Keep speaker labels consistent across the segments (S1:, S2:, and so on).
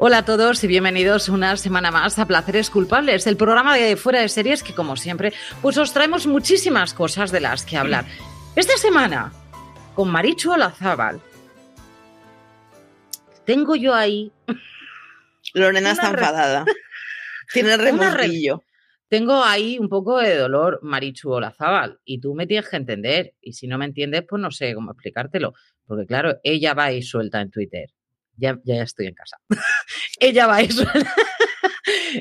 S1: Hola a todos y bienvenidos una semana más a Placeres Culpables, el programa de fuera de series que como siempre pues os traemos muchísimas cosas de las que hablar. Esta semana con Marichu Olazábal tengo yo ahí
S2: Lorena está enfadada. Tiene remordillo.
S1: tengo ahí un poco de dolor Marichu Olazábal y tú me tienes que entender y si no me entiendes pues no sé cómo explicártelo, porque claro, ella va y suelta en Twitter. Ya, ya estoy en casa. ella va y suelta.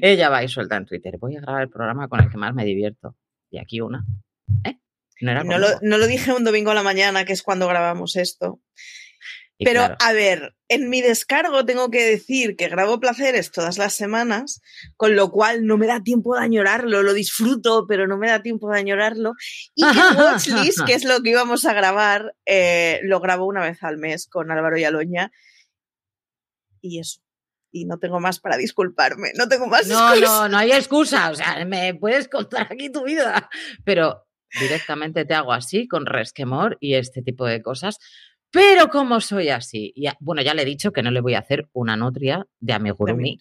S1: ella va y suelta en Twitter. Voy a grabar el programa con el que más me divierto. Y aquí una. ¿Eh? No era
S2: No lo,
S1: conmigo.
S2: no lo dije un domingo a la mañana, que es cuando grabamos esto.
S1: Y
S2: Pero,
S1: claro,
S2: a ver, en mi descargo tengo que decir que grabo placeres todas las semanas, con lo cual no me da tiempo de añorarlo, lo disfruto, pero no me da tiempo de añorarlo. Y que Watchlist, que es lo que íbamos a grabar, eh, lo grabo una vez al mes con Álvaro y Aloña. Y eso. Y no tengo más para disculparme, no tengo más
S1: no,
S2: excusas.
S1: no, no hay excusa. O sea, me puedes contar aquí tu vida. Pero directamente te hago así, con resquemor y este tipo de cosas. Pero como soy así, bueno, ya le he dicho que no le voy a hacer una nutria de amigurumi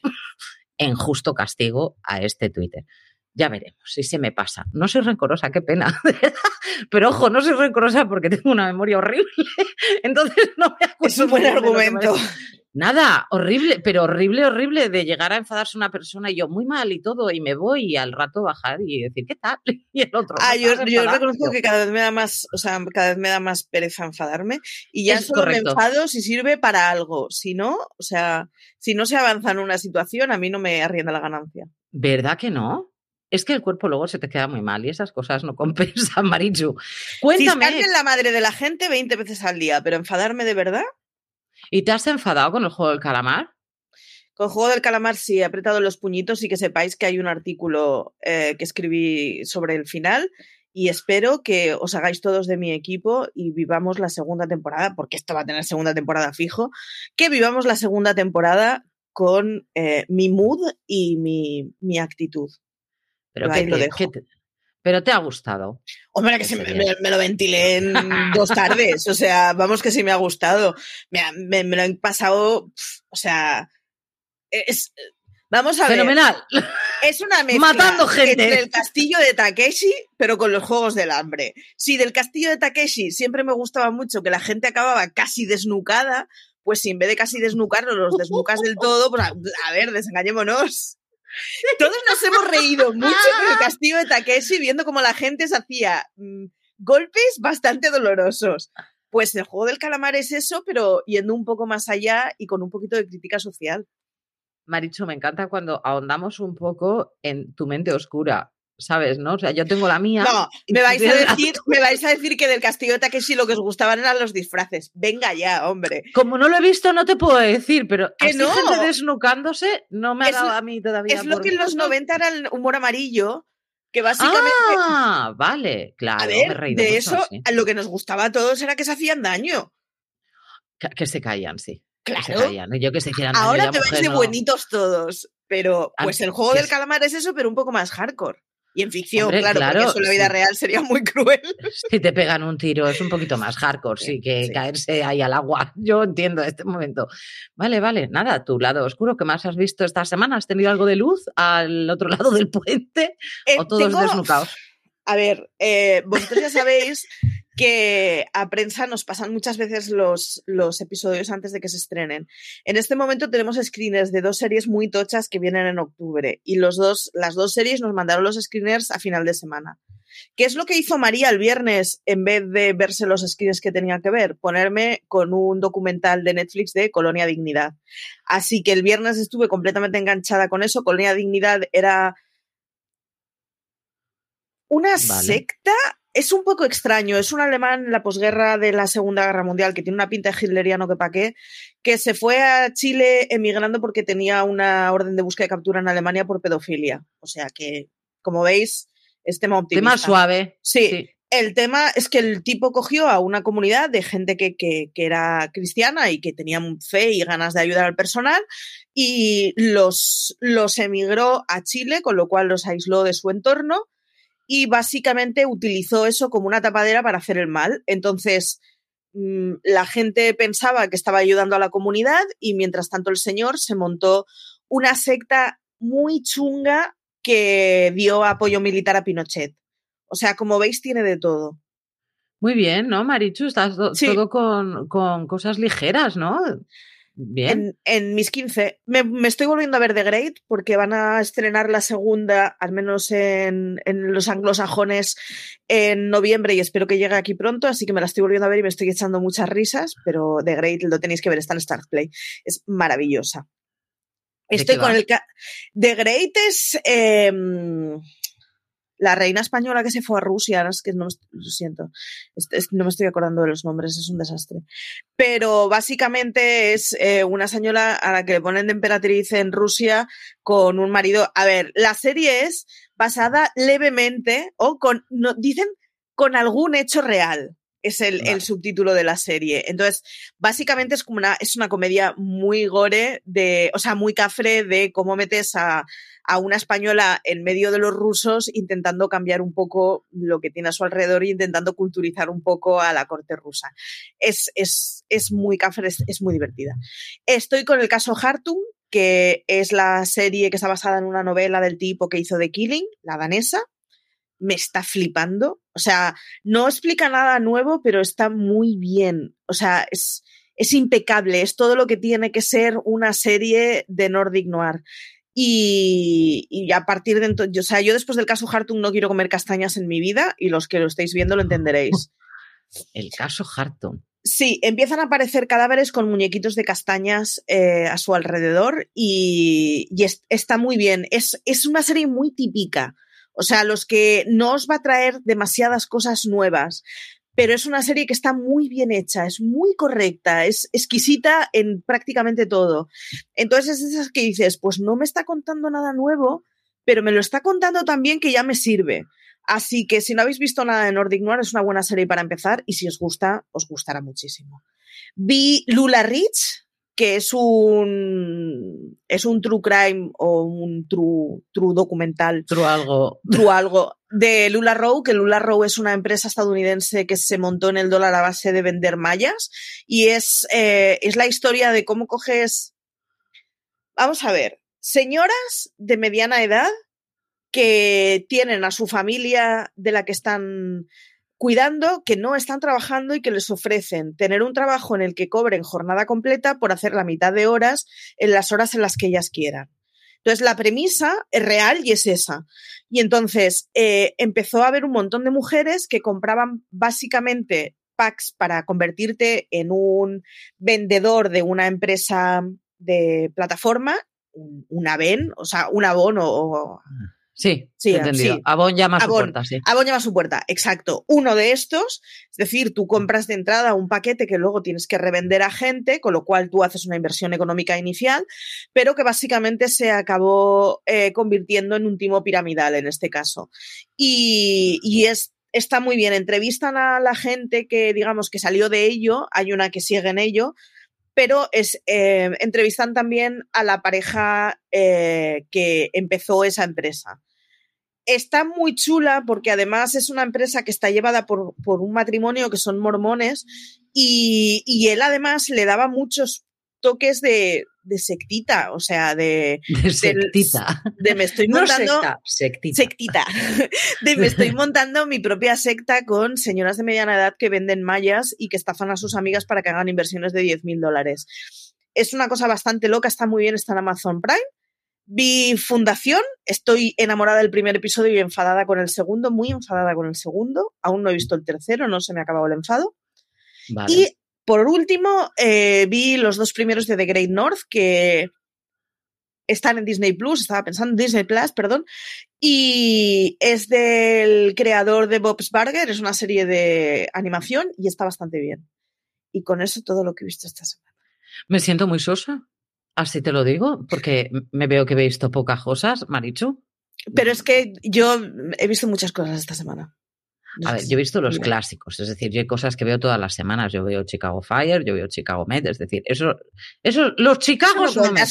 S1: en justo castigo a este Twitter. Ya veremos si se me pasa. No soy rencorosa, qué pena. Pero ojo, no soy rencorosa porque tengo una memoria horrible. Entonces no me.
S2: Es un buen argumento.
S1: Nada, horrible, pero horrible, horrible de llegar a enfadarse una persona y yo muy mal y todo, y me voy y al rato bajar y decir, ¿qué tal? Y el otro.
S2: Ah,
S1: "¿No
S2: yo, yo
S1: enfadado?".
S2: reconozco que cada vez me da más, o sea, cada vez me da más pereza enfadarme y ya
S1: Es
S2: solo
S1: correcto.
S2: me enfado si sirve para algo. Si no, o sea, si no se avanza en una situación, a mí no me arrienda la ganancia.
S1: ¿Verdad que no? Es que el cuerpo luego se te queda muy mal y esas cosas no compensan, Marichu.
S2: Si
S1: Cuéntame,
S2: estar en la madre de la gente 20 veces al día, pero enfadarme de verdad,
S1: ¿y te has enfadado con el juego del calamar?
S2: con Juego del Calamar sí he apretado los puñitos y que sepáis que hay un artículo eh, que escribí sobre el final y espero que os hagáis todos de mi equipo y vivamos la segunda temporada, porque esto va a tener segunda temporada fijo, que vivamos la segunda temporada con eh, mi mood y mi, mi actitud.
S1: Pero, que te-
S2: dejo.
S1: que te- pero te ha gustado.
S2: Hombre, que se me, lo ventilé en dos tardes, o sea, vamos que sí me ha gustado. Me, me- me lo he pasado, pf, o sea, es... Vamos a ver.
S1: Fenomenal.
S2: Es una mezcla
S1: Matando gente.
S2: entre el castillo de Takeshi, pero con los juegos del hambre. Si del castillo de Takeshi siempre me gustaba mucho que la gente acababa casi desnucada, pues si en vez de casi desnucarlos los desnucas del todo, pues a, a ver, desengañémonos. Todos nos hemos reído mucho con el castillo de Takeshi viendo cómo la gente se hacía mm, golpes bastante dolorosos. Pues el juego del calamar es eso, pero yendo un poco más allá y con un poquito de crítica social.
S1: Marichu, me encanta cuando ahondamos un poco en tu mente oscura, ¿sabes? ¿No? O sea, yo tengo la mía.
S2: No, me vais, a decir, me vais a decir que del castillo de Takeshi lo que os gustaban eran los disfraces. Venga ya, hombre.
S1: Como no lo he visto, no te puedo decir, pero
S2: ¡Que
S1: así
S2: no!
S1: gente desnucándose no me ha
S2: Es-
S1: dado a mí todavía.
S2: Es lo que en los
S1: gusto.
S2: 90 era el humor amarillo, que básicamente...
S1: Ah, vale, claro.
S2: a
S1: me he
S2: ver,
S1: reído
S2: de
S1: mucho,
S2: eso,
S1: sí.
S2: lo que nos gustaba a todos era que se hacían daño.
S1: Que, que se caían, sí. que se
S2: Claro.
S1: caían. Yo que se hicieran
S2: Ahora te vais de
S1: no.
S2: buenitos todos, pero pues el juego del calamar es eso, pero un poco más hardcore. Y en ficción,
S1: Hombre,
S2: claro,
S1: claro,
S2: porque eso en la vida
S1: sí.
S2: real sería muy cruel.
S1: Si te pegan un tiro es un poquito más hardcore, sí,
S2: Sí,
S1: que
S2: sí.
S1: caerse ahí al agua. Yo entiendo este momento. Vale, vale, nada, tu lado oscuro, ¿qué más has visto esta semana? ¿Has tenido algo de luz al otro lado del puente
S2: Eh,
S1: o todos
S2: tengo-
S1: desnucados?
S2: A ver, eh, vosotros ya sabéis que a prensa nos pasan muchas veces los, los episodios antes de que se estrenen. En este momento tenemos screeners de dos series muy tochas que vienen en octubre y los dos, las dos series nos mandaron los screeners a final de semana. ¿Qué es lo que hizo María el viernes en vez de verse los screeners que tenía que ver? Ponerme con un documental de Netflix de Colonia Dignidad. Así que el viernes estuve completamente enganchada con eso. Colonia Dignidad era una
S1: Vale.
S2: secta es un poco extraño. Es un alemán en la posguerra de la Segunda Guerra Mundial que tiene una pinta de hitleriano que pa' qué, que se fue a Chile emigrando porque tenía una orden de búsqueda y captura en Alemania por pedofilia. O sea que, como veis, es tema optimista.
S1: Tema suave.
S2: Sí,
S1: Sí.
S2: El tema es que el tipo cogió a una comunidad de gente que, que, que, era cristiana y que tenía fe y ganas de ayudar al personal y los, los emigró a Chile, con lo cual los aisló de su entorno y básicamente utilizó eso como una tapadera para hacer el mal. Entonces, mmm, la gente pensaba que estaba ayudando a la comunidad y mientras tanto el señor se montó una secta muy chunga que dio apoyo militar a Pinochet. O sea, como veis, tiene de todo.
S1: Muy bien, ¿no, Marichu? Estás
S2: Sí.
S1: todo con, con cosas ligeras, ¿no? Bien.
S2: En, en mis 15. Me, me estoy volviendo a ver The Great porque van a estrenar la segunda, al menos en, en los anglosajones, en noviembre y espero que llegue aquí pronto. Así que me la estoy volviendo a ver y me estoy echando muchas risas. Pero The Great lo tenéis que ver, está en Start Play. Es maravillosa.
S1: ¿De
S2: Estoy con
S1: va?
S2: el. The Great es. eh, la reina española que se fue a Rusia, ahora es que no me, lo siento, no me estoy acordando de los nombres, es un desastre. Pero básicamente es eh, una señora a la que le ponen de emperatriz en Rusia con un marido. A ver, la serie es basada levemente o con, no, dicen con algún hecho real. Es el,
S1: Vale.
S2: el subtítulo de la serie. Entonces, básicamente es como una, es una comedia muy gore de, o sea, muy cafre de cómo metes a, a una española en medio de los rusos intentando cambiar un poco lo que tiene a su alrededor e intentando culturizar un poco a la corte rusa. Es, es, es muy cafre, es, es muy divertida. Estoy con el caso Hartung, que es la serie que está basada en una novela del tipo que hizo The Killing, la danesa. Me está flipando. O sea, no explica nada nuevo, pero está muy bien. O sea, es, es impecable. Es todo lo que tiene que ser una serie de Nordic Noir. Y, y a partir de entonces, o sea, yo después del caso Hartung no quiero comer castañas en mi vida y los que lo estáis viendo lo entenderéis.
S1: El caso Harton.
S2: Sí, empiezan a aparecer cadáveres con muñequitos de castañas eh, a su alrededor y, y es- está muy bien. Es, es una serie muy típica. O sea, los que no os va a traer demasiadas cosas nuevas, pero es una serie que está muy bien hecha, es muy correcta, es exquisita en prácticamente todo. Entonces es esas que dices, pues no me está contando nada nuevo, pero me lo está contando también que ya me sirve. Así que si no habéis visto nada de Nordic es una buena serie para empezar y si os gusta, os gustará muchísimo. Vi Lula Rich, que es un es un true crime o un true, true documental,
S1: Otro algo.
S2: true algo, de Lula Row, que Lula Row es una empresa estadounidense que se montó en el dólar a base de vender mallas y es, eh, es la historia de cómo coges, vamos a ver, señoras de mediana edad que tienen a su familia de la que están cuidando, que no están trabajando y que les ofrecen tener un trabajo en el que cobren jornada completa por hacer la mitad de horas en las horas en las que ellas quieran. Entonces, la premisa es real y es esa. Y entonces eh, empezó a haber un montón de mujeres que compraban básicamente packs para convertirte en un vendedor de una empresa de plataforma, un, VEN, o sea, un Avon o, o
S1: Sí,
S2: Sí,
S1: entendido.
S2: sí.
S1: Avon llama a su
S2: Avon.
S1: puerta, sí.
S2: Avon llama a su puerta, exacto. Uno de estos, es decir, tú compras de entrada un paquete que luego tienes que revender a gente, con lo cual tú haces una inversión económica inicial, pero que básicamente se acabó eh, convirtiendo en un timo piramidal en este caso. Y, y es, está muy bien. Entrevistan a la gente que, digamos, que salió de ello, hay una que sigue en ello, pero es, eh, entrevistan también a la pareja eh, que empezó esa empresa está muy chula porque además es una empresa que está llevada por, por un matrimonio que son mormones y, y, él además le daba muchos toques de, de sectita, o sea, de,
S1: De sectita.
S2: de me estoy
S1: No
S2: montando
S1: secta, sectita.
S2: sectita, de me estoy montando mi propia secta con señoras de mediana edad que venden mallas y que estafan a sus amigas para que hagan inversiones de 10 mil dólares. Es una cosa bastante loca, está muy bien, está en Amazon Prime. Vi Fundación, estoy enamorada del primer episodio y enfadada con el segundo, muy enfadada con el segundo. Aún no he visto el tercero, no se me ha acabado el enfado.
S1: Vale.
S2: Y por último, eh, vi los dos primeros de The Great North que están en Disney Plus, estaba pensando en Disney Plus, perdón, y es del creador de Bob's Burger, es una serie de animación y está bastante bien. Y con eso todo lo que he visto esta semana.
S1: Me siento muy sosa. Así te lo digo, porque me veo que he visto pocas cosas, Marichu.
S2: Pero es que yo he visto muchas cosas esta semana.
S1: A ver, yo he visto los clásicos, es decir, yo hay cosas que veo todas las semanas. Yo veo Chicago Fire, yo veo Chicago Med, es decir, eso, eso los Chicago no, me,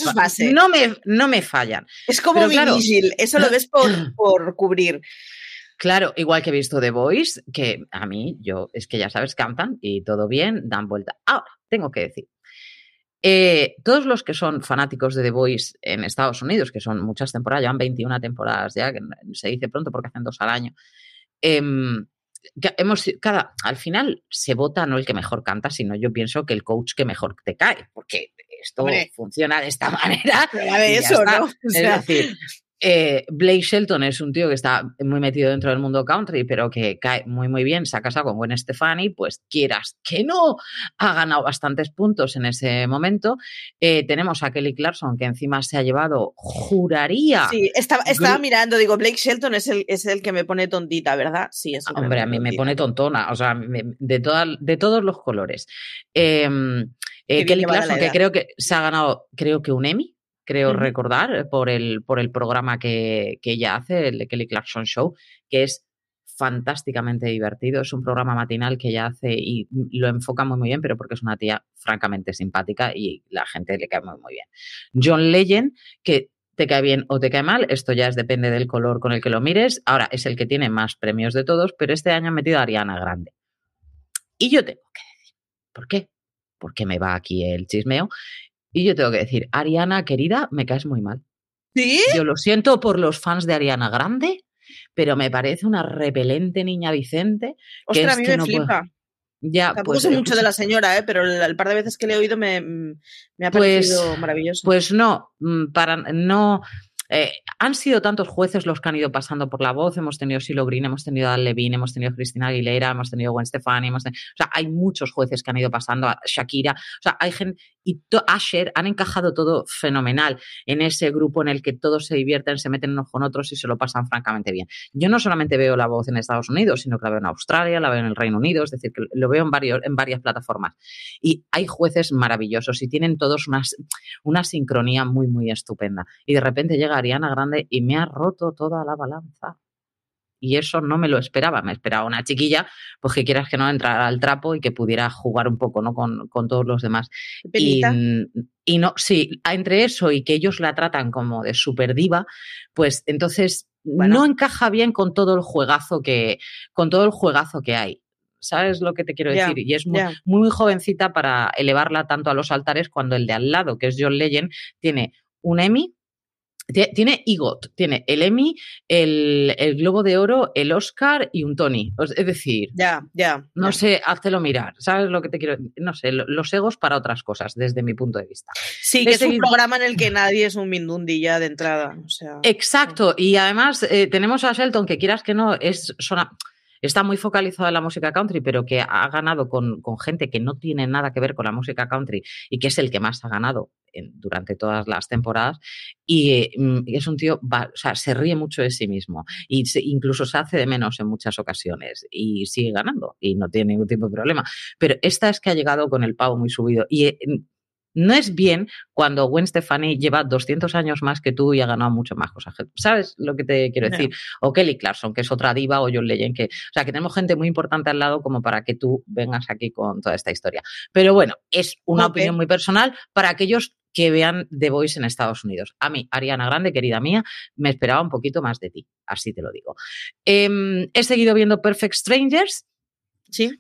S1: no, me, no me fallan.
S2: Es como mi vigil, eso lo ves por, por cubrir.
S1: Claro, igual que he visto The Voice, que a mí, yo, es que ya sabes, cantan y todo bien, dan vuelta. Ahora, tengo que decir, eh, todos los que son fanáticos de The Voice en Estados Unidos, que son muchas temporadas, llevan 21 temporadas ya, que se dice pronto porque hacen dos al año, em, hemos, cada, al final se vota no el que mejor canta, sino yo pienso que el coach que mejor te cae, porque esto funciona de esta manera.
S2: eso, ¿no?
S1: es decir, eh, Blake Shelton es un tío que está muy metido dentro del mundo country, pero que cae muy, muy bien, se ha casado con Gwen Stefani, pues quieras que no, ha ganado bastantes puntos en ese momento. Eh, tenemos a Kelly Clarkson, que encima se ha llevado, juraría.
S2: Sí, estaba, estaba mirando, digo, Blake Shelton es el, es el que me pone tontita, ¿verdad? Sí, es
S1: Hombre, a mí me pone tontona, o sea, de, de todos los colores. Em, eh, Kelly Clarkson, que creo que se ha ganado, creo que un Emmy creo recordar, por el, por el programa que, ella hace, el Kelly Clarkson Show, que es fantásticamente divertido. Es un programa matinal que ella hace y lo enfoca muy, muy bien, pero porque es una tía francamente simpática y la gente le cae muy, muy bien. John Legend, que te cae bien o te cae mal, esto ya es, depende del color con el que lo mires. Ahora es el que tiene más premios de todos, pero este año han metido a Ariana Grande. Y yo tengo que decir, ¿por qué? Porque me va aquí el chismeo. Y yo tengo que decir, Ariana, querida, me caes muy mal.
S2: ¿Sí?
S1: Yo lo siento por los fans de Ariana Grande, pero me parece una repelente niña Vicente.
S2: Ostras, a mí me flipa.
S1: Ya,
S2: Tampoco pues, sé mucho de la señora, ¿eh? pero el, par de veces que le he oído me, me ha pues, parecido maravilloso.
S1: Pues no, mm, para no eh, han sido tantos jueces los que han ido pasando por la voz. Hemos tenido Silo Green, hemos tenido Levine, hemos tenido Cristina Aguilera, hemos tenido Gwen Stefani, o sea, hay muchos jueces que han ido pasando, a Shakira, o sea, hay gente, y Asher han encajado todo fenomenal en ese grupo en el que todos se divierten, se meten unos con otros y se lo pasan francamente bien. Yo no solamente veo la voz en Estados Unidos, sino que la veo en Australia, la veo en el Reino Unido, es decir, que lo veo en, varios, en varias plataformas. Y hay jueces maravillosos y tienen todos una sincronía muy, muy estupenda. Y de repente llega Ariana Grande y me ha roto toda la balanza. Y eso no me lo esperaba. Me esperaba una chiquilla, pues que quieras que no entrara al trapo y que pudiera jugar un poco ¿no? con, todos los demás. Y, y, no, sí, entre eso y que ellos la tratan como de super diva, pues entonces no encaja bien con todo el juegazo que, con todo el juegazo que hay. ¿Sabes lo que te quiero decir? y es muy, muy, jovencita para elevarla tanto a los altares cuando el de al lado, que es John Legend, tiene un Emmy, tiene EGOT, tiene el Emmy, el, Globo de Oro, el Oscar y un Tony. Es decir,
S2: ya, ya.
S1: No sé, háztelo mirar. ¿Sabes lo que te quiero No sé, los egos para otras cosas, desde mi punto de vista.
S2: Sí, que es, un programa en el que nadie es un mindundi ya de entrada. O sea,
S1: Exacto. Y además eh, tenemos a Shelton, que quieras que no, es. Está muy focalizado en la música country, pero que ha ganado con, con, gente que no tiene nada que ver con la música country y que es el que más ha ganado durante todas las temporadas y mm, es un tío, o sea, se ríe mucho de sí mismo y incluso se hace de menos en muchas ocasiones y sigue ganando y no tiene ningún tipo de problema. Pero esta es que ha llegado con el pavo muy subido y eh, no es bien cuando Gwen Stefani lleva 200 años más que tú y ha ganado mucho más cosas. ¿Sabes lo que te quiero decir? O Kelly Clarkson, que es otra diva, o John Legend, que, o sea, que tenemos gente muy importante al lado como para que tú vengas aquí con toda esta historia. Pero bueno, es una opinión muy personal para aquellos que vean The Voice en Estados Unidos. A mí, Ariana Grande, querida mía, me esperaba un poquito más de ti, así te lo digo. Em, he seguido viendo Perfect Strangers.
S2: Sí.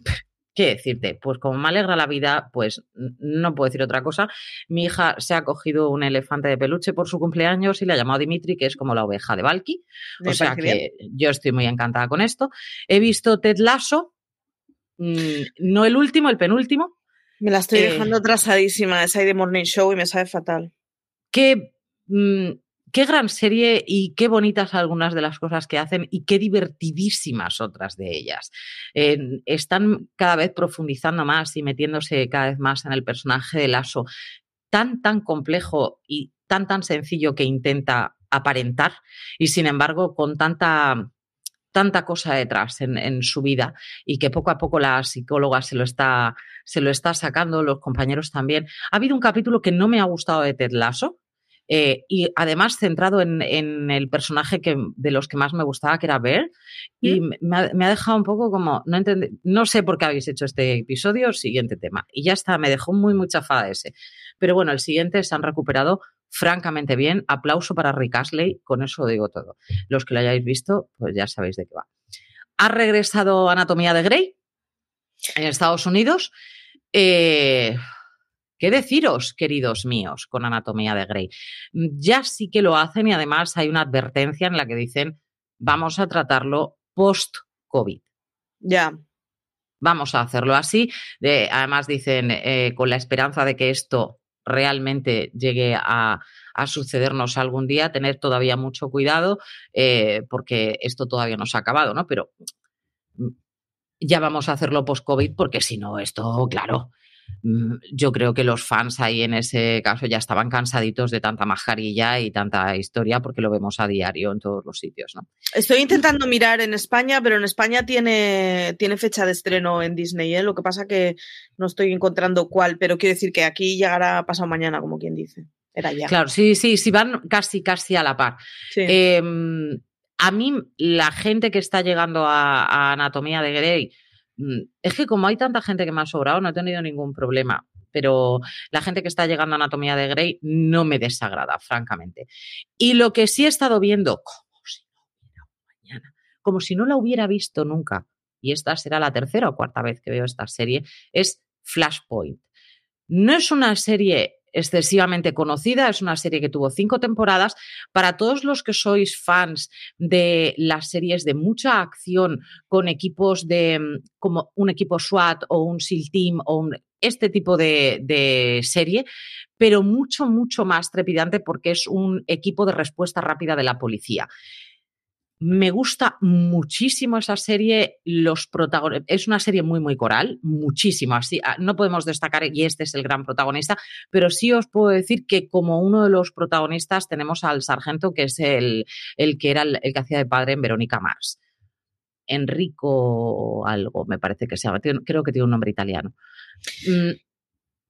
S1: ¿Qué decirte? Pues como me alegra la vida, pues no puedo decir otra cosa. Mi hija se ha cogido un elefante de peluche por su cumpleaños y le ha llamado Dimitri, que es como la oveja de Valky. o sea que yo estoy muy encantada con esto. He visto Ted Lasso, mm, no el último, el penúltimo,
S2: me la estoy dejando eh, trasadísima, esa de Morning Show y me sabe fatal.
S1: Qué, mm, qué gran serie y qué bonitas algunas de las cosas que hacen y qué divertidísimas otras de ellas. están cada vez profundizando más y metiéndose cada vez más en el personaje de Lasso, tan, tan complejo y tan, tan sencillo que intenta aparentar y sin embargo con tanta tanta cosa detrás en, su vida y que poco a poco la psicóloga se lo, está, se lo está sacando, los compañeros también. Ha habido un capítulo que no me ha gustado de Ted Lasso, eh, y además centrado en, el personaje que, de los que más me gustaba, que era Bear, y me ha, me ha, dejado un poco como, no, no sé por qué habéis hecho este episodio, siguiente tema. Y ya está, me dejó muy, muy chafada ese. Pero bueno, el siguiente se han recuperado francamente bien. Aplauso para Rick Astley, con eso digo todo. Los que lo hayáis visto, pues ya sabéis de qué va. Ha regresado Anatomía de Grey en Estados Unidos. Eh, ¿Qué deciros, queridos míos, con Anatomía de Grey? Ya sí que lo hacen y además hay una advertencia en la que dicen vamos a tratarlo post-COVID.
S2: Ya.
S1: Vamos a hacerlo así. además dicen eh, con la esperanza de que esto realmente llegue a, sucedernos algún día, tener todavía mucho cuidado eh, porque esto todavía no se ha acabado, ¿no? Pero mm, ya vamos a hacerlo post-COVID porque si no, esto, claro, Mm, yo creo que los fans ahí en ese caso ya estaban cansaditos de tanta mascarilla y tanta historia porque lo vemos a diario en todos los sitios, ¿no?
S2: Estoy intentando mirar en España, pero en España tiene, tiene fecha de estreno en Disney, ¿eh? Lo que pasa que no estoy encontrando cuál, pero quiero decir que aquí llegará pasado mañana, como quien dice. Era ya.
S1: Claro, sí, sí, sí, van casi, casi a la par. Em, a mí, la gente que está llegando a Anatomía de Grey, Mm, es que como hay tanta gente que me ha sobrado, no he tenido ningún problema. Pero la gente que está llegando a Anatomía de Grey no me desagrada, francamente. Y lo que sí he estado viendo, como si no hubiera mañana, como si no la hubiera visto nunca, y esta será la tercera o cuarta vez que veo esta serie, es Flashpoint. No es una serie excesivamente conocida. Es una serie que tuvo cinco temporadas. Para todos los que sois fans de las series de mucha acción con equipos de mm, como un equipo SWAT o un SEAL Team o este tipo de serie, pero mucho, mucho más trepidante porque es un equipo de respuesta rápida de la policía. Me gusta muchísimo esa serie. Los protagonistas es una serie muy, muy coral, muchísimo. Así, ah, no podemos destacar, y este es el gran protagonista, pero sí os puedo decir que como uno de los protagonistas tenemos al sargento, que es el, el que era el, que hacía de padre en Verónica Mars. Enrico algo, me parece que se llama. Creo que tiene un nombre italiano. Mm,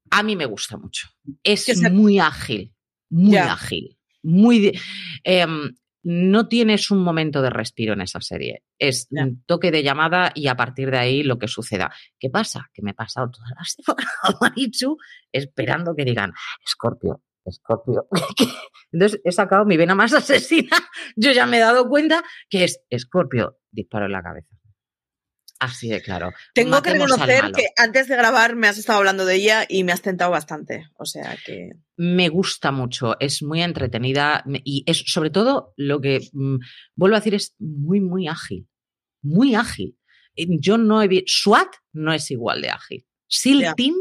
S1: a mí me gusta mucho. Es muy ágil, muy ágil. Muy. Em, no tienes un momento de respiro en esa serie. Es un toque de llamada y a partir de ahí lo que suceda. ¿Qué pasa? Que me he pasado toda la semana Marichu esperando que digan, Escorpio, Escorpio. Entonces he sacado mi vena más asesina. Yo ya me he dado cuenta que es Escorpio, disparo en la cabeza. Así de claro.
S2: Tengo que reconocer que antes de grabar me has estado hablando de ella y me has tentado bastante. O sea que.
S1: Me gusta mucho, es muy entretenida y es sobre todo lo que mm, vuelvo a decir es muy, muy ágil. Muy ágil. Yo no he visto. SWAT no es igual de ágil. SEAL Team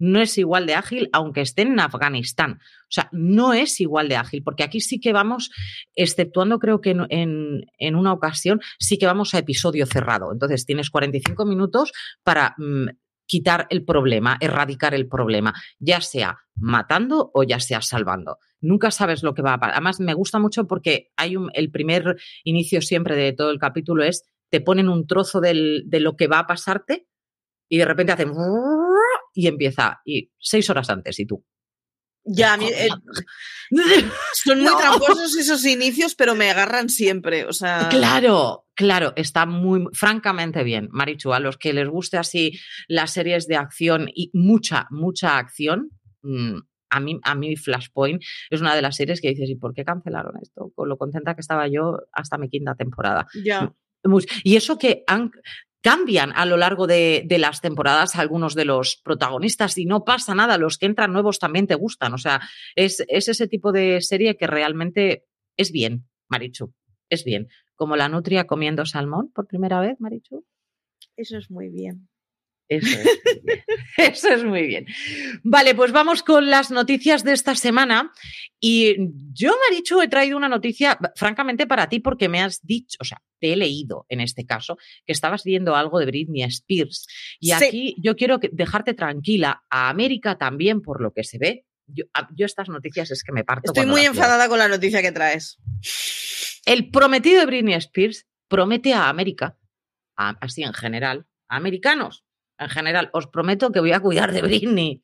S1: no es igual de ágil, aunque esté en Afganistán. O sea, no es igual de ágil, porque aquí sí que vamos, exceptuando creo que en, en, una ocasión, sí que vamos a episodio cerrado. Entonces tienes 45 minutos para mm, quitar el problema, erradicar el problema, ya sea matando o ya sea salvando. Nunca sabes lo que va a pasar. Además, me gusta mucho porque hay un, el primer inicio siempre de todo el capítulo es, te ponen un trozo de lo que va a pasarte y de repente hacen y empieza y seis horas antes y tú.
S2: Ya, eh, son muy tramposos esos inicios, pero me agarran siempre. O sea.
S1: Claro, claro, está muy, francamente bien, Marichu. A los que les guste así las series de acción y mucha, mucha acción, mm, a mí, a mí Flashpoint es una de las series que dices, ¿y por qué cancelaron esto? Con lo contenta que estaba yo hasta mi quinta temporada.
S2: Ya.
S1: Y eso que han, cambian a lo largo de, las temporadas algunos de los protagonistas y no pasa nada, los que entran nuevos también te gustan. O sea, es, ese tipo de serie que realmente es bien, Marichu, es bien. Como la nutria comiendo salmón por primera vez, Marichu.
S2: Eso es muy bien.
S1: Eso es, muy bien. Eso es muy bien. Vale, pues vamos con las noticias de esta semana. Y yo, Marichu, he traído una noticia, francamente, para ti, porque me has dicho, o sea, te he leído en este caso, que estabas viendo algo de Britney Spears. Y aquí yo quiero dejarte tranquila, a América también, por lo que se ve. Yo, estas noticias es que me parto.
S2: Estoy muy enfadada con la noticia que traes.
S1: El prometido de Britney Spears promete a América, así en general, a americanos en general, os prometo que voy a cuidar de Britney.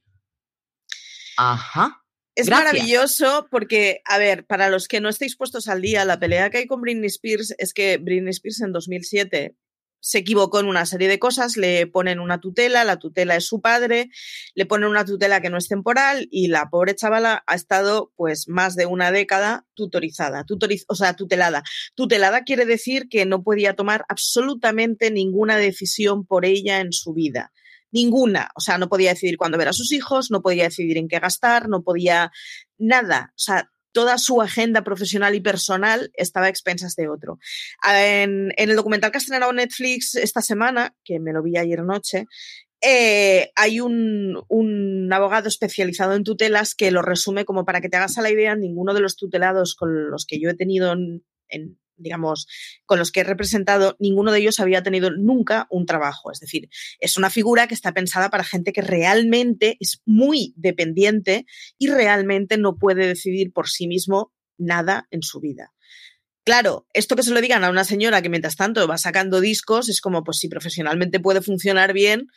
S1: Ajá.
S2: Es maravilloso porque, a ver, para los que no estéis puestos al día, la pelea que hay con Britney Spears es que Britney Spears en 2007 se equivocó en una serie de cosas, le ponen una tutela, la tutela es su padre, le ponen una tutela que no es temporal y la pobre chavala ha estado pues más de una década tutorizada, o sea, tutelada. Tutelada quiere decir que no podía tomar absolutamente ninguna decisión por ella en su vida ninguna. O sea, no podía decidir cuándo ver a sus hijos, no podía decidir en qué gastar, no podía nada. O sea, toda su agenda profesional y personal estaba a expensas de otro. En, el documental que ha estrenado Netflix esta semana, que me lo vi ayer noche, eh, hay un, un, abogado especializado en tutelas que lo resume como para que te hagas a la idea, ninguno de los tutelados con los que yo he tenido en digamos, con los que he representado, ninguno de ellos había tenido nunca un trabajo. Es decir, es una figura que está pensada para gente que realmente es muy dependiente y realmente no puede decidir por sí mismo nada en su vida. Claro, esto que se lo digan a una señora que mientras tanto va sacando discos es como, pues si profesionalmente puede funcionar bien,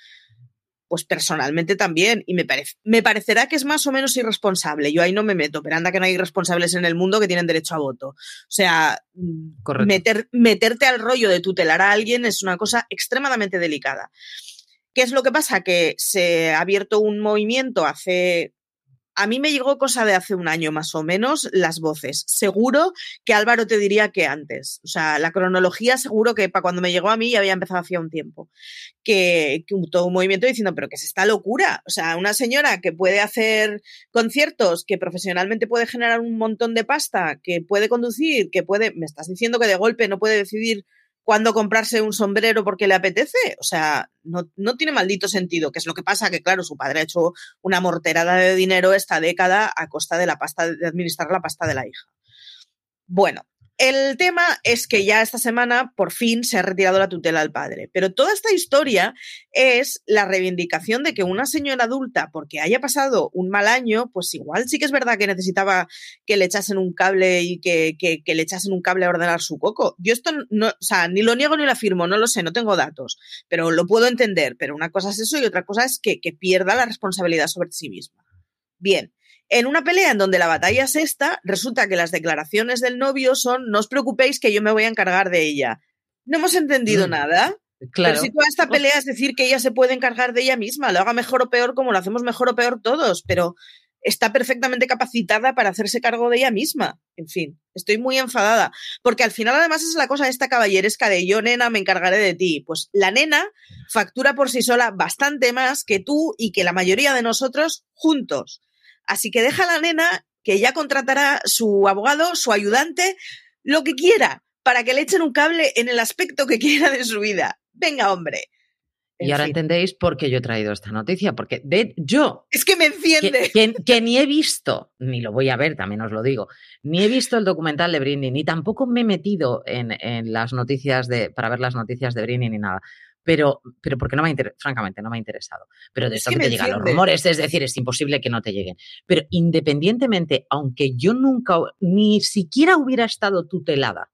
S2: pues personalmente también. Y me, parece, me parecerá que es más o menos irresponsable. Yo ahí no me meto, pero anda que no hay irresponsables en el mundo que tienen derecho a voto. O sea, mm, meter, meterte al rollo de tutelar a alguien es una cosa extremadamente delicada. ¿Qué es lo que pasa? Que se ha abierto un movimiento hace a mí me llegó cosa de hace un año más o menos las voces. Seguro que Álvaro te diría que antes. O sea, la cronología seguro que para cuando me llegó a mí ya había empezado hacía un tiempo. Que, que todo un movimiento diciendo, pero ¿qué es esta locura? O sea, una señora que puede hacer conciertos, que profesionalmente puede generar un montón de pasta, que puede conducir, que puede... Me estás diciendo que de golpe no puede decidir cuándo comprarse un sombrero porque le apetece. O sea, no, no, tiene maldito sentido, que es lo que pasa, que claro, su padre ha hecho una morterada de dinero esta década a costa de la pasta, de administrar la pasta de la hija. Bueno, el tema es que ya esta semana por fin se ha retirado la tutela al padre, pero toda esta historia es la reivindicación de que una señora adulta, porque haya pasado un mal año, pues igual sí que es verdad que necesitaba que le echasen un cable y que, le echasen un cable a ordenar su coco. Yo esto no, o sea, ni lo niego ni lo afirmo, no lo sé, no tengo datos, pero lo puedo entender. Pero una cosa es eso y otra cosa es que, que pierda la responsabilidad sobre sí misma. Bien, en una pelea en donde la batalla es esta, resulta que las declaraciones del novio son no os preocupéis que yo me voy a encargar de ella. No hemos entendido mm, nada. Claro. Pero si toda esta pelea es decir que ella se puede encargar de ella misma, lo haga mejor o peor como lo hacemos mejor o peor todos, pero está perfectamente capacitada para hacerse cargo de ella misma. En fin, estoy muy enfadada, porque al final además es la cosa esta caballeresca de yo, nena, me encargaré de ti. Pues la nena factura por sí sola bastante más que tú y que la mayoría de nosotros juntos. Así que deja a la nena que ya contratará su abogado, su ayudante, lo que quiera, para que le echen un cable en el aspecto que quiera de su vida. Venga, hombre.
S1: y ahora entendéis por qué yo he traído esta noticia, porque de, yo...
S2: Es que me enciende.
S1: Que, ni he visto, ni lo voy a ver, también os lo digo, ni he visto el documental de Britney, ni tampoco me he metido en, en las noticias de, para ver las noticias de Britney ni nada pero, pero porque no me ha francamente, no me ha interesado. Pero de esto que, te llegan los rumores, es decir, es imposible que no te lleguen. Pero independientemente, aunque yo nunca, ni siquiera hubiera estado tutelada,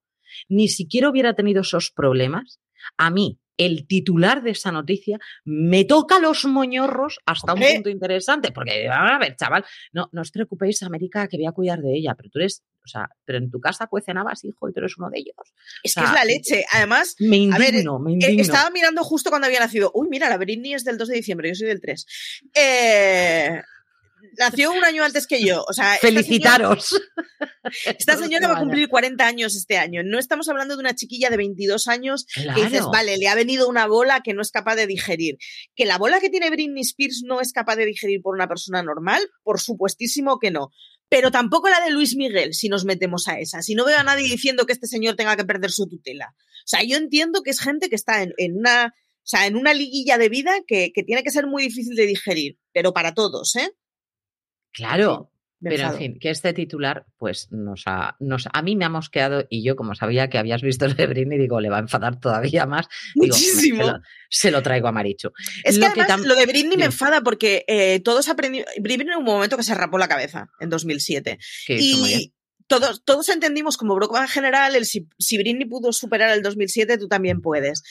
S1: ni siquiera hubiera tenido esos problemas, a mí, el titular de esa noticia me toca los moñorros hasta un punto interesante, porque, a ver, chaval, no, no os preocupéis, América, que voy a cuidar de ella, pero tú eres, o sea, pero en tu casa cuecenabas, hijo, y tú eres uno de ellos.
S2: Es que es la leche. Además,
S1: me indigno, me eh, indigno.
S2: Estaba mirando justo cuando había nacido. Uy, mira, la Britney es del 2 de diciembre, yo soy del 3. Eh, nació un año antes que yo. O sea,
S1: Felicitaros.
S2: Esta señora, va a cumplir 40 años este año. No estamos hablando de una chiquilla de 22 años que dices, vale, le ha venido una bola que no es capaz de digerir. Que la bola que tiene Britney Spears no es capaz de digerir por una persona normal, por supuestísimo que no. Pero tampoco la de Luis Miguel, si nos metemos a esa. Si no veo a nadie diciendo que este señor tenga que perder su tutela. O sea, yo entiendo que es gente que está en, una. O sea, en una liguilla de vida que, que tiene que ser muy difícil de digerir, pero para todos, ¿eh?
S1: Claro, pero en fin, que este titular, pues nos ha, nos, a mí me ha mosqueado y yo, como sabía que habías visto el de Britney, digo, le va a enfadar todavía más.
S2: Muchísimo.
S1: se, lo, traigo a Marichu.
S2: Es que además lo de Britney me enfada porque eh, todos aprendimos. Britney en un momento que se rapó la cabeza en 2007. y todos, todos entendimos como broma general el si, Britney pudo superar el 2007, tú también puedes.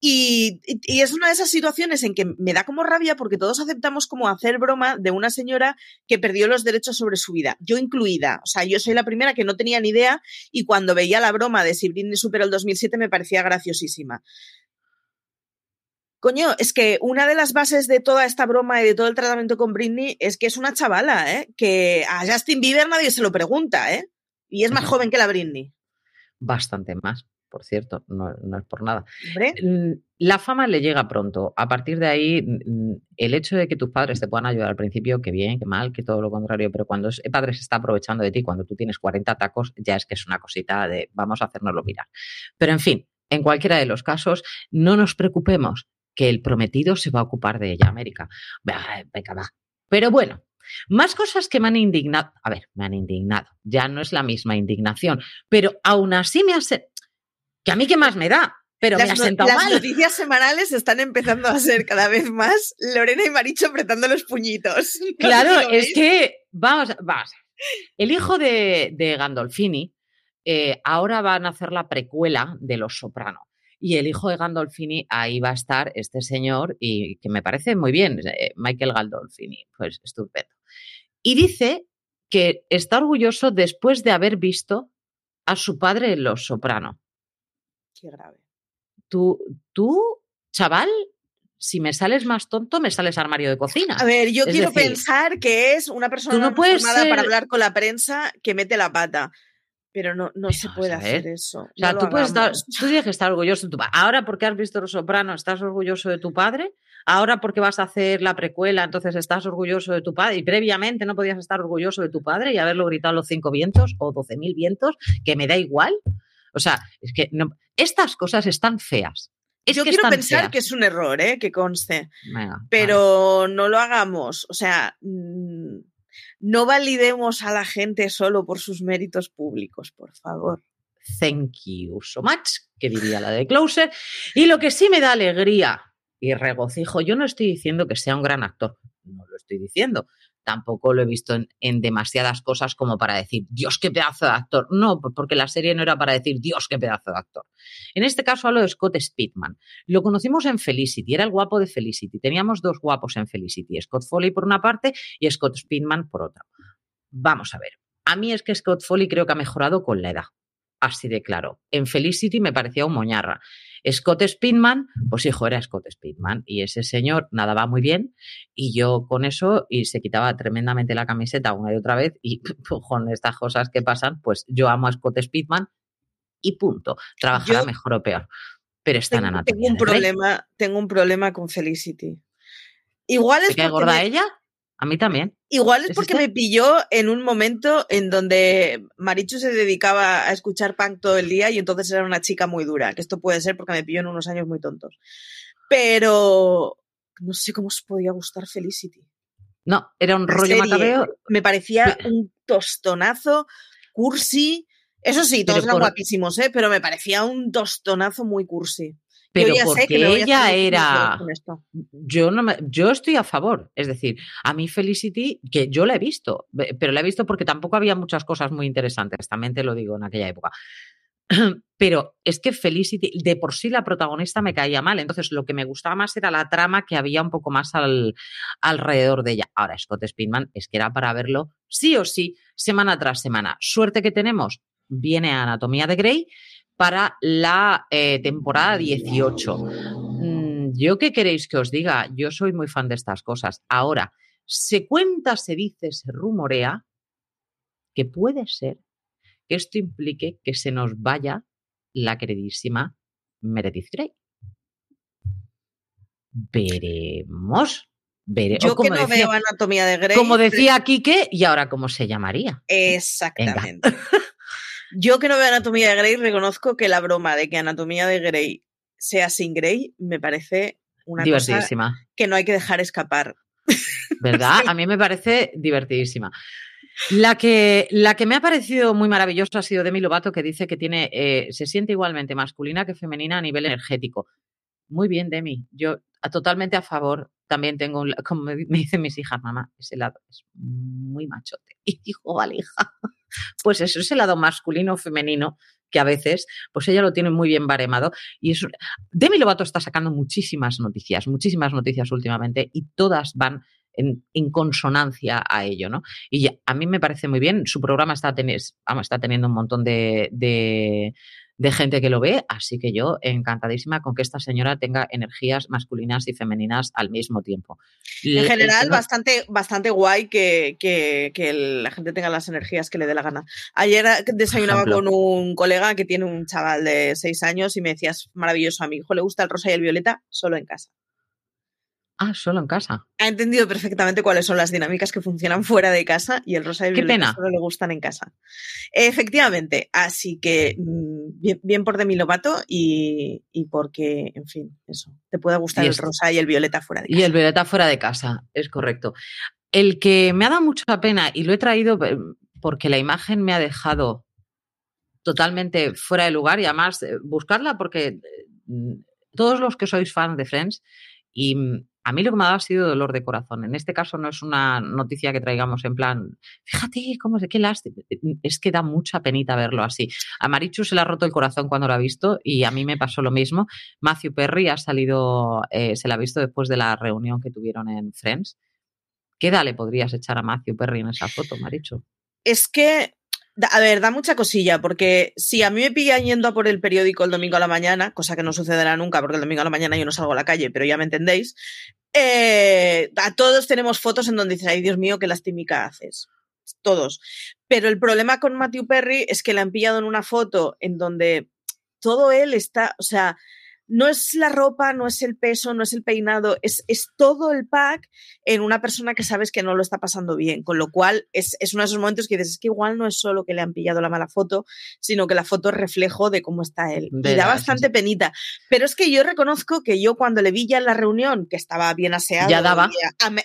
S2: Y, y, es una de esas situaciones en que me da como rabia porque todos aceptamos como hacer broma de una señora que perdió los derechos sobre su vida, yo incluida. O sea, yo soy la primera que no tenía ni idea y cuando veía la broma de si Britney superó el 2007 me parecía graciosísima. Coño, es que una de las bases de toda esta broma y de todo el tratamiento con Britney es que es una chavala, ¿eh? Que a Justin Bieber nadie se lo pregunta, ¿eh? Y es más joven que la Britney.
S1: Bastante más, por cierto, no, no es por nada. ¿Hombre? La fama le llega pronto. A partir de ahí, el hecho de que tus padres te puedan ayudar al principio, que bien, que mal, que todo lo contrario, pero cuando el padre se está aprovechando de ti, cuando tú tienes 40 tacos, ya es que es una cosita de vamos a hacernoslo mirar. Pero en fin, en cualquiera de los casos, no nos preocupemos que el prometido se va a ocupar de ella, América. Venga, va. Pero bueno, más cosas que me han indignado. A ver, me han indignado. Ya no es la misma indignación, pero aún así me hace. Que a mí qué más me da. Pero
S2: las,
S1: me ha sentado
S2: las noticias semanales están empezando a ser cada vez más Lorena y Maricho apretando los puñitos. No
S1: claro,
S2: si
S1: es que. Vamos, vamos. El hijo de, de Gandolfini eh, ahora van a hacer la precuela de Los Soprano. Y el hijo de Gandolfini, ahí va a estar este señor, y que me parece muy bien, eh, Michael Gandolfini, pues estupendo. Y dice que está orgulloso después de haber visto a su padre en Los Soprano.
S2: Qué grave.
S1: Tú, tú, chaval, si me sales más tonto, me sales armario de cocina.
S2: A ver, yo
S1: Es
S2: quiero
S1: decir,
S2: pensar que es una persona
S1: no
S2: formada para hablar con la prensa que mete la pata. Pero no, no se puede hacer eso.
S1: O sea,
S2: No
S1: tú, puedes estar, tú tienes que estar orgulloso de tu padre. Ahora, porque has visto Los Soprano, estás orgulloso de tu padre. Ahora, porque vas a hacer la precuela, entonces estás orgulloso de tu padre. Y previamente no podías estar orgulloso de tu padre y haberlo gritado a los cinco vientos o doce mil vientos, que me da igual. O sea, es que no- estas cosas están feas. Es
S2: Yo quiero pensar
S1: feas.
S2: que es un error, ¿eh? que conste.
S1: Venga, vale.
S2: Pero no lo hagamos. O sea, mm, no validemos a la gente solo por sus méritos públicos, por favor.
S1: Thank you so much, que diría la de Closer. Y lo que sí me da alegría y regocijo, yo no estoy diciendo que sea un gran actor, no lo estoy diciendo. Tampoco lo he visto en, demasiadas cosas como para decir, Dios, qué pedazo de actor. No, porque la serie no era para decir, Dios, qué pedazo de actor. En este caso hablo de Scott Speedman. Lo conocimos en Felicity, era el guapo de Felicity. Teníamos dos guapos en Felicity, Scott Foley por una parte y Scott Speedman por otra. Vamos a ver. A mí es que Scott Foley creo que ha mejorado con la edad así de claro. En Felicity me parecía un moñarra. Scott Speedman, pues hijo, era Scott Speedman. Y ese señor nadaba muy bien. Y yo con eso, y se quitaba tremendamente la camiseta una y otra vez. Y con estas cosas que pasan, pues yo amo a Scott Speedman y punto. Trabajará
S2: Yo
S1: mejor o peor. Pero está en anatomía.
S2: tengo un problema, tengo un problema con Felicity. Igual
S1: ¿Te
S2: es
S1: cae
S2: porque
S1: gorda ella? A mí también.
S2: Igual es
S1: ¿Es
S2: porque me pilló en un momento en donde Marichu se dedicaba a escuchar punk todo el día y entonces era una chica muy dura, que esto puede ser porque me pilló en unos años muy tontos. Pero no sé cómo os podía gustar Felicity.
S1: No, era un rollo macabeo.
S2: Me parecía un tostonazo, cursi. Eso sí, todos eran
S1: por-
S2: guapísimos, ¿eh? pero me parecía un tostonazo muy cursi.
S1: Pero
S2: Yo
S1: porque ella era yo no me- yo estoy a favor. Es decir, a mí Felicity, que yo la he visto, pero la he visto porque tampoco había muchas cosas muy interesantes, también te lo digo en aquella época. Pero es que Felicity, de por sí la protagonista me caía mal, entonces lo que me gustaba más era la trama que había un poco más al, alrededor de ella. Ahora, Scott Speedman es que era para verlo sí o sí, semana tras semana. Suerte que tenemos, viene a Anatomía de Grey para la eh, temporada 18. Mm, ¿Yo qué queréis que os diga? Yo soy muy fan de estas cosas. Ahora, se cuenta, se dice, se rumorea que puede ser que esto implique que se nos vaya la queridísima Meredith Grey. Veremos. Vere-
S2: Yo que no
S1: decía,
S2: veo Anatomía de Grey.
S1: como decía Quique, y ahora cómo se llamaría.
S2: Exactamente. Yo que no veo Anatomía de Grey, reconozco que la broma de que Anatomía de Grey sea sin Grey me parece una cosa que no hay que dejar escapar.
S1: ¿Verdad? A mí me parece divertidísima. La que, la que me ha parecido muy maravillosa ha sido Demi Lovato, que dice que tiene, eh, se siente igualmente masculina que femenina a nivel energético. Muy bien, Demi. Yo a- totalmente a favor. También tengo, un como me me dicen mis hijas, mamá, ese lado es muy machote. Y digo, vale, hija. Pues eso es el lado masculino o femenino que a veces, pues ella lo tiene muy bien baremado. Y eso, Demi Lovato está sacando muchísimas noticias, muchísimas noticias últimamente, y todas van en, consonancia a ello, ¿no? Y a mí me parece muy bien. Su programa está, está teniendo un montón de gente que lo ve, así que yo encantadísima con que esta señora tenga energías masculinas y femeninas al mismo tiempo.
S2: En general, bastante, bastante guay que, que, la gente tenga las energías que le dé la gana. Ayer desayunaba con un colega que tiene un chaval de seis años y me decías, maravilloso, a mi hijo le gusta el rosa y el violeta solo en casa.
S1: Ah, solo en casa.
S2: Ha entendido perfectamente cuáles son las dinámicas que funcionan fuera de casa y el rosa y el violeta solo le gustan en casa. Efectivamente, así que mm, bien, por Demi Lovato y, y, porque, en fin, eso, te puede gustar el rosa y el violeta fuera de casa.
S1: Y el violeta fuera de casa, es correcto. El que me ha dado mucha pena y lo he traído eh, porque la imagen me ha dejado totalmente fuera de lugar y además eh, buscarla porque eh, mm, todos los que sois fans de Friends y mm, a mí lo que me ha dado ha sido dolor de corazón. En este caso no es una noticia que traigamos en plan, fíjate cómo es qué lástima. Es que da mucha penita verlo así. A Marichu se le ha roto el corazón cuando lo ha visto y a mí me pasó lo mismo. Matthew Perry ha salido, eh, se la ha visto después de la reunión que tuvieron en Friends. ¿Qué edad le podrías echar a Matthew Perry en esa foto, Marichu?
S2: Es que a ver, da mucha cosilla, porque si a mí me pillan yendo a por el periódico el domingo a la mañana, cosa que no sucederá nunca, porque el domingo a la mañana yo no salgo a la calle, pero ya me entendéis, eh, a todos tenemos fotos en donde dices, ay Dios mío, qué lastimica haces. Todos. Pero el problema con Matthew Perry es que le han pillado en una foto en donde todo él está, o sea, no es la ropa, no es el peso, no es el peinado, es, es, todo el pack en una persona que sabes que no lo está pasando bien. Con lo cual es, es, uno de esos momentos que dices, es que igual no es solo que le han pillado la mala foto, sino que la foto es reflejo de cómo está él. y da bastante penita. Pero es que yo reconozco que yo cuando le vi ya en la reunión, que estaba bien aseado,
S1: ya daba.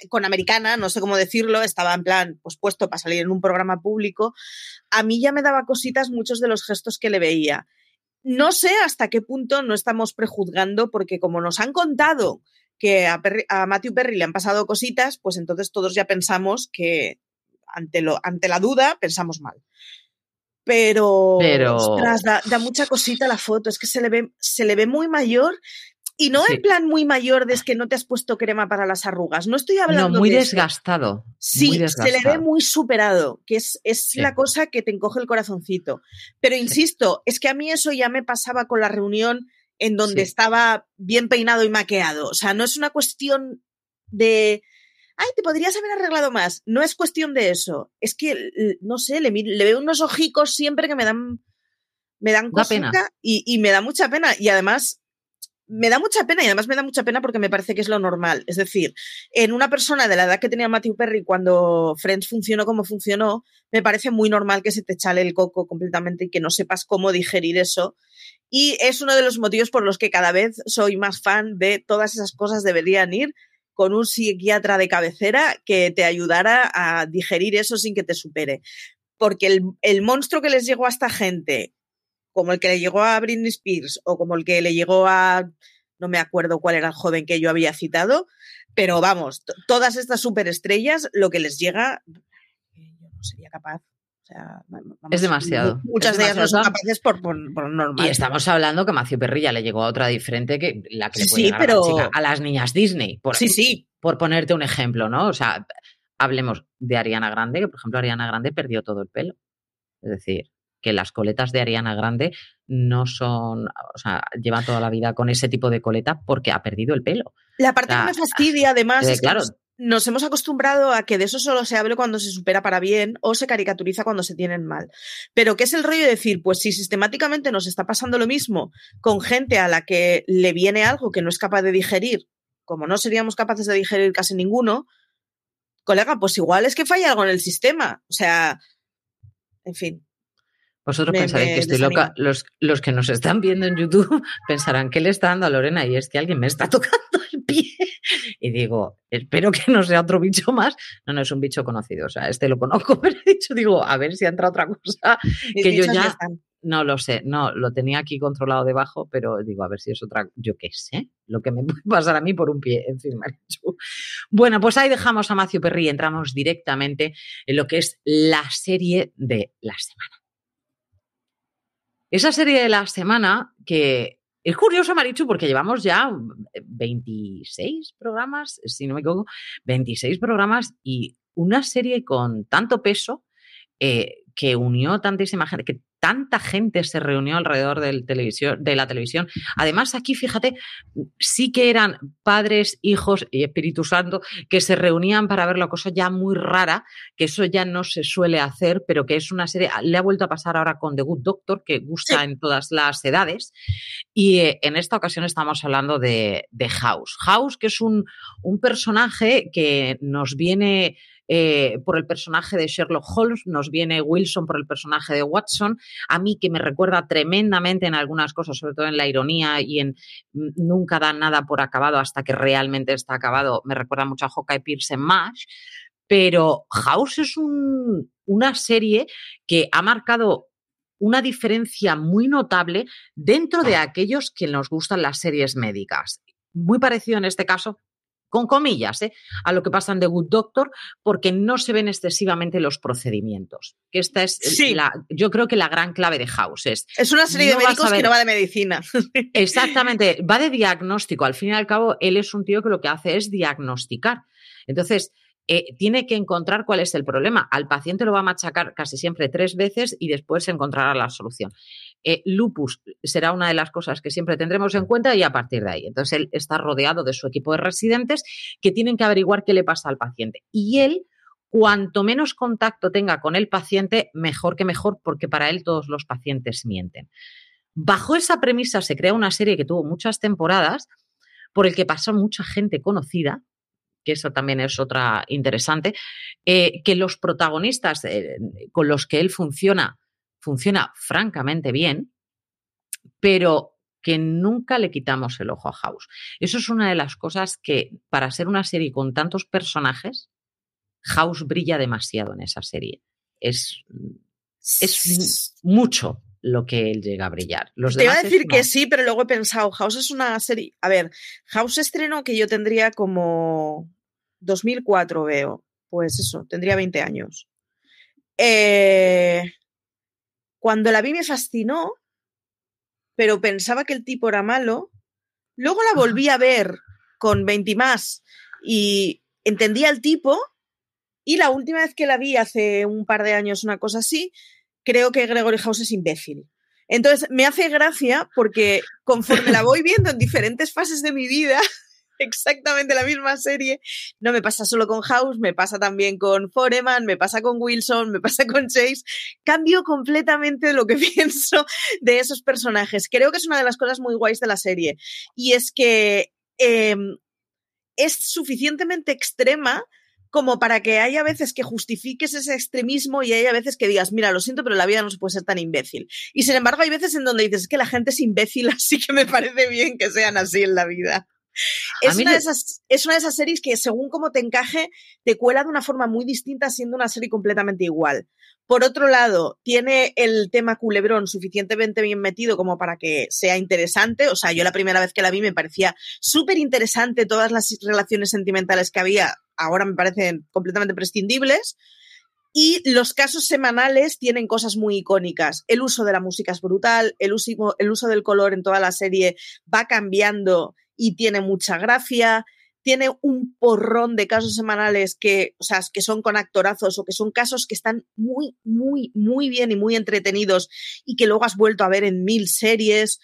S2: con americana, no sé cómo decirlo, estaba en plan, pues puesto para salir en un programa público, a mí ya me daba cositas muchos de los gestos que le veía. No sé hasta qué punto no estamos prejuzgando, porque como nos han contado que a, Matthew Perry le han pasado cositas, pues entonces todos ya pensamos que ante, lo, ante la duda pensamos mal. Pero, da, da, mucha cosita la foto, es que se le ve, se le ve muy mayor y no en plan muy mayor de que no te has puesto crema para las arrugas. No estoy hablando.
S1: No, muy desgastado.
S2: Sí,
S1: se
S2: le ve muy superado, que es, es la cosa que te encoge el corazoncito. Pero insisto, es que a mí eso ya me pasaba con la reunión en donde estaba bien peinado y maqueado. O sea, no es una cuestión de. Ay, te podrías haber arreglado más. No es cuestión de eso. Es que, no sé, le, le veo unos ojicos siempre que me dan. Me dan cosita y, y me da mucha pena. Y además, me da mucha pena y además me da mucha pena porque me parece que es lo normal. Es decir, en una persona de la edad que tenía Matthew Perry cuando Friends funcionó como funcionó, me parece muy normal que se te chale el coco completamente y que no sepas cómo digerir eso. Y es uno de los motivos por los que cada vez soy más fan de todas esas cosas deberían ir con un psiquiatra de cabecera que te ayudara a digerir eso sin que te supere. Porque el, el monstruo que les llegó a esta gente como el que le llegó a Britney Spears o como el que le llegó a, no me acuerdo cuál era el joven que yo había citado, pero vamos, todas estas superestrellas, lo que les llega, yo no sería capaz.
S1: es demasiado.
S2: Muchas
S1: de
S2: ellas no son capaces por, por, normal.
S1: Y estamos hablando que Macio Perry ya le llegó a otra diferente que la que le puede a, a, las niñas Disney. Por,
S2: sí, sí.
S1: Por ponerte un ejemplo, ¿no? O sea, hablemos de Ariana Grande, que por ejemplo Ariana Grande perdió todo el pelo. Es decir, que las coletas de Ariana Grande no son, o sea, lleva toda la vida con ese tipo de coleta porque ha perdido el pelo.
S2: La parte que me fastidia, además, es claro, que nos, hemos acostumbrado a que de eso solo se hable cuando se supera para bien o se caricaturiza cuando se tienen mal. Pero ¿qué es el rollo de decir? Pues si sistemáticamente nos está pasando lo mismo con gente a la que le viene algo que no es capaz de digerir, como no seríamos capaces de digerir casi ninguno, colega, pues igual es que falla algo en el sistema. O sea, en fin.
S1: Vosotros pensaréis que estoy loca. Los, los, que nos están viendo en YouTube pensarán que le está dando a Lorena y es que alguien me está tocando el pie. Y digo, espero que no sea otro bicho más. No, no es un bicho conocido. O sea, este lo conozco, pero he dicho, digo, a ver si entra otra cosa que yo ya. No lo sé, no, lo tenía aquí controlado debajo, pero digo, a ver si es otra, yo qué sé, lo que me puede pasar a mí por un pie, en fin, Marichu. Bueno, pues ahí dejamos a Matthew Perry y entramos directamente en lo que es la serie de la semana. Esa serie de la semana que es curioso, Marichu, porque llevamos ya 26 programas, si no me equivoco, 26 programas y una serie con tanto peso eh, que unió tantísima gente, que tanta gente se reunió alrededor del televisión, de la televisión. Además, aquí, fíjate, sí que eran padres, hijos y Espíritu Santo que se reunían para ver la cosa ya muy rara, que eso ya no se suele hacer, pero que es una serie, le ha vuelto a pasar ahora con The Good Doctor, que gusta en todas las edades. Y eh, en esta ocasión estamos hablando de, de House. House, que es un, un personaje que nos viene eh, por el personaje de Sherlock Holmes, nos viene Wilson por el personaje de Watson, a mí que me recuerda tremendamente en algunas cosas, sobre todo en la ironía y en nunca da nada por acabado hasta que realmente está acabado, me recuerda mucho a Hawkeye Pierce en MASH, pero House es una serie que ha marcado una diferencia muy notable dentro de aquellos que nos gustan las series médicas. Muy parecido en este caso con comillas, ¿eh? a lo que pasa en The Good Doctor, porque no se ven excesivamente los procedimientos. Que esta es la, yo creo que la gran clave de House es.
S2: Es una serie de médicos que no va de medicina.
S1: Exactamente, va de diagnóstico. Al fin y al cabo, él es un tío que lo que hace es diagnosticar. Entonces, eh, tiene que encontrar cuál es el problema. Al paciente lo va a machacar casi siempre tres veces y después encontrará la solución. Eh, lupus será una de las cosas que siempre tendremos en cuenta y a partir de ahí. Entonces, él está rodeado de su equipo de residentes que tienen que averiguar qué le pasa al paciente. Y él, cuanto menos contacto tenga con el paciente, mejor que mejor, porque para él todos los pacientes mienten. Bajo esa premisa se crea una serie que tuvo muchas temporadas, por el que pasó mucha gente conocida, que eso también es otra interesante, eh, que los protagonistas eh, con los que él funciona, funciona francamente bien, pero que nunca le quitamos el ojo a House. Eso es una de las cosas que, para ser una serie con tantos personajes, House brilla demasiado en esa serie. Es, es mucho lo que él llega a brillar.
S2: Te iba a decir que sí, pero luego he pensado, House es una serie. A ver, House estrenó que yo tendría como 2004 veo, pues eso, tendría 20 años. Eh, cuando la vi me fascinó, pero pensaba que el tipo era malo. Luego la volví a ver con 20 y más y entendía el tipo. Y la última vez que la vi hace un par de años, una cosa así, creo que Gregory House es imbécil. Entonces, me hace gracia porque conforme la voy viendo en diferentes fases de mi vida, exactamente la misma serie. No me pasa solo con House, me pasa también con Foreman, me pasa con Wilson, me pasa con Chase. Cambio completamente lo que pienso de esos personajes. Creo que es una de las cosas muy guays de la serie. Y es que em, es suficientemente extrema como para que haya veces que justifiques ese extremismo y haya veces que digas, mira, lo siento, pero la vida no se puede ser tan imbécil. Y sin embargo, hay veces en donde dices, que la gente es imbécil, así que me parece bien que sean así en la vida. Es una, de esas, es una de esas series que según cómo te encaje, te cuela de una forma muy distinta siendo una serie completamente igual. Por otro lado, tiene el tema culebrón suficientemente bien metido como para que sea interesante. O sea, yo la primera vez que la vi me parecía súper interesante todas las relaciones sentimentales que había. Ahora me parecen completamente prescindibles. Y los casos semanales tienen cosas muy icónicas. El uso de la música es brutal, el uso, el uso del color en toda la serie va cambiando y tiene mucha gracia. Tiene un porrón de casos semanales que, o sea, que son con actorazos o que son casos que están muy, muy, muy bien y muy entretenidos y que luego has vuelto a ver en mil series.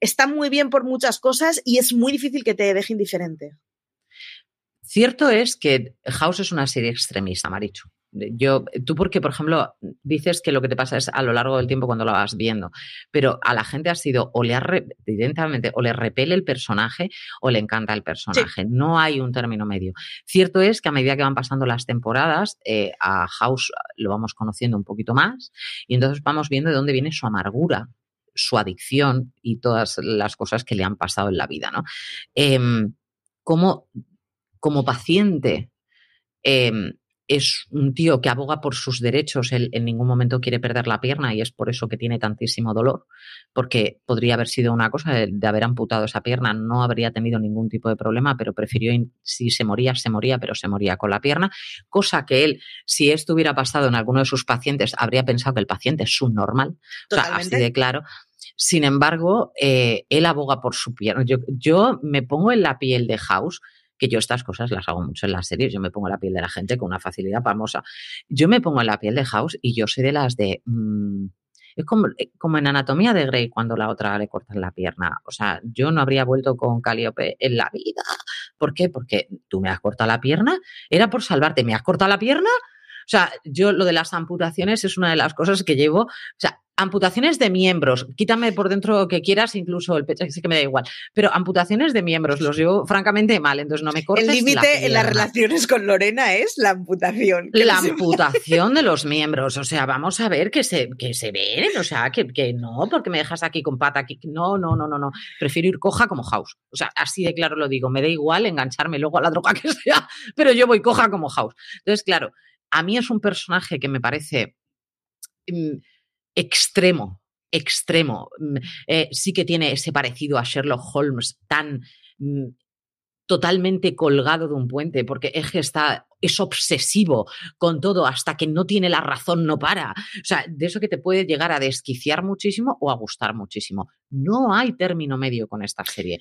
S2: Está muy bien por muchas cosas y es muy difícil que te deje indiferente.
S1: Cierto es que House es una serie extremista, Marichu. Yo, tú porque, por ejemplo, dices que lo que te pasa es a lo largo del tiempo cuando lo vas viendo, pero a la gente ha sido o le evidentemente o le repele el personaje o le encanta el personaje. No hay un término medio. Cierto es que a medida que van pasando las temporadas, eh, a House lo vamos conociendo un poquito más y entonces vamos viendo de dónde viene su amargura, su adicción y todas las cosas que le han pasado en la vida, ¿no? Em, como, como paciente, em, es un tío que aboga por sus derechos, él en ningún momento quiere perder la pierna y es por eso que tiene tantísimo dolor, porque podría haber sido una cosa de, de, haber amputado esa pierna, no habría tenido ningún tipo de problema, pero prefirió, si se moría, se moría, pero se moría con la pierna, cosa que él, si esto hubiera pasado en alguno de sus pacientes, habría pensado que el paciente es subnormal, o sea, así de claro. Sin embargo, eh, él aboga por su pierna. Yo, yo me pongo en la piel de House que yo estas cosas las hago mucho en las series, yo me pongo la piel de la gente con una facilidad famosa. Yo me pongo en la piel de House y yo soy de las de... Mmm, es como, eh, como, en Anatomía de Grey cuando la otra le cortan la pierna. O sea, yo no habría vuelto con Caliope en la vida. ¿Por qué? Porque tú me has cortado la pierna, era por salvarte, me has cortado la pierna. O sea, yo lo de las amputaciones es una de las cosas que llevo. O sea, amputaciones de miembros, quítame por dentro que quieras, incluso el pecho, sí que me da igual, pero amputaciones de miembros los llevo francamente mal, entonces no me cortes.
S2: El límite en las relaciones con Lorena es la amputación.
S1: La amputación de los miembros, o sea, vamos a ver que se, que se ven, o sea, que, que no, porque me dejas aquí con pata, aquí, no, no, no, no, no, prefiero ir coja como House, o sea, así de claro lo digo, me da igual engancharme luego a la droga que sea, pero yo voy coja como House. Entonces, claro, a mí es un personaje que me parece... Mmm, extremo, extremo. Mm, eh, sí que tiene ese parecido a Sherlock Holmes tan mm, totalmente colgado de un puente, porque es que está, es obsesivo con todo, hasta que no tiene la razón, no para. O sea, de eso que te puede llegar a desquiciar muchísimo o a gustar muchísimo. No hay término medio con esta serie.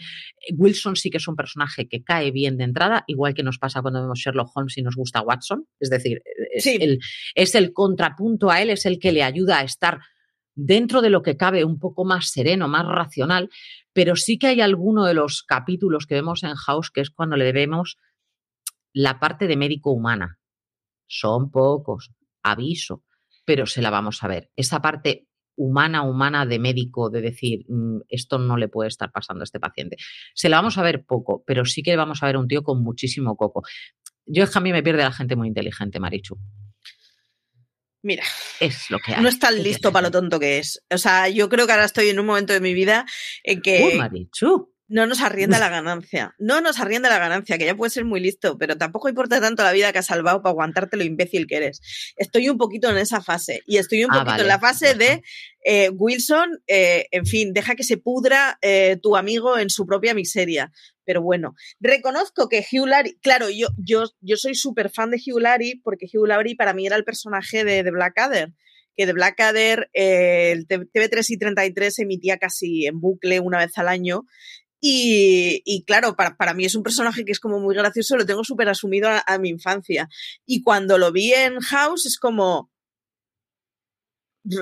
S1: Wilson sí que es un personaje que cae bien de entrada, igual que nos pasa cuando vemos Sherlock Holmes y nos gusta Watson. Es decir, es, el, es el contrapunto a él, es el que le ayuda a estar dentro de lo que cabe un poco más sereno, más racional, pero sí que hay alguno de los capítulos que vemos en House que es cuando le debemos la parte de médico humana. Son pocos, aviso, pero se la vamos a ver. Esa parte humana, humana de médico, de decir, mm, esto no le puede estar pasando a este paciente. Se la vamos a ver poco, pero sí que vamos a ver un tío con muchísimo coco. Yo es que a mí me pierde la gente muy inteligente, Marichu.
S2: Mira,
S1: es lo que hay.
S2: no estás listo para lo tonto que es. O sea, yo creo que ahora estoy en un momento de mi vida en que.
S1: Marichu.
S2: No nos arrienda la ganancia. No nos arrienda la ganancia, que ya puede ser muy listo, pero tampoco importa tanto la vida que has salvado para aguantarte lo imbécil que eres. Estoy un poquito en esa fase. Y estoy un
S1: Ah,
S2: poquito
S1: vale.
S2: en la fase de eh, Wilson, eh, en fin, deja que se pudra eh, tu amigo en su propia miseria. Pero bueno, reconozco que Hugh Laurie, claro, yo, yo, yo soy súper fan de Hugh Laurie porque Hugh Laurie para mí era el personaje de, de Blackadder que de Blackadder eh, el TV3 y 33 emitía casi en bucle una vez al año y, y, claro, para, para, mí es un personaje que es como muy gracioso, lo tengo súper asumido a, a, mi infancia. Y cuando lo vi en House es como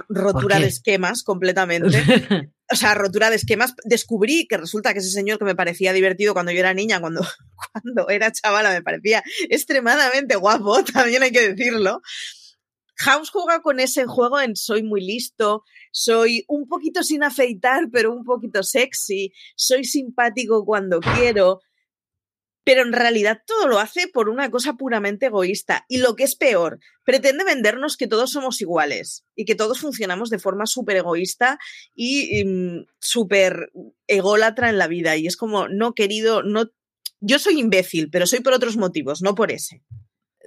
S2: rotura de esquemas completamente. o sea, rotura de esquemas. Descubrí que resulta que ese señor que me parecía divertido cuando yo era niña, cuando, cuando era chavala, me parecía extremadamente guapo, también hay que decirlo. House juega con ese juego en soy muy listo, soy un poquito sin afeitar, pero un poquito sexy, soy simpático cuando quiero, pero en realidad todo lo hace por una cosa puramente egoísta. Y lo que es peor, pretende vendernos que todos somos iguales y que todos funcionamos de forma súper egoísta y, y súper ególatra en la vida. Y es como, no, querido, no. Yo soy imbécil, pero soy por otros motivos, no por ese.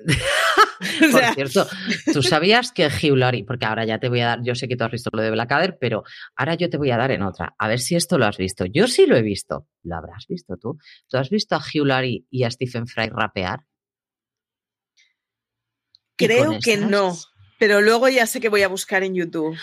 S1: Por sea, cierto, tú sabías que Hugh Laurie, porque ahora ya te voy a dar, yo sé que tú has visto lo de Blackadder, pero ahora yo te voy a dar en otra. A ver si esto lo has visto. Yo sí lo he visto. ¿Lo habrás visto tú? ¿Tú has visto a Hugh Laurie y a Stephen Fry rapear?
S2: Creo que no, pero luego ya sé que voy a buscar en YouTube.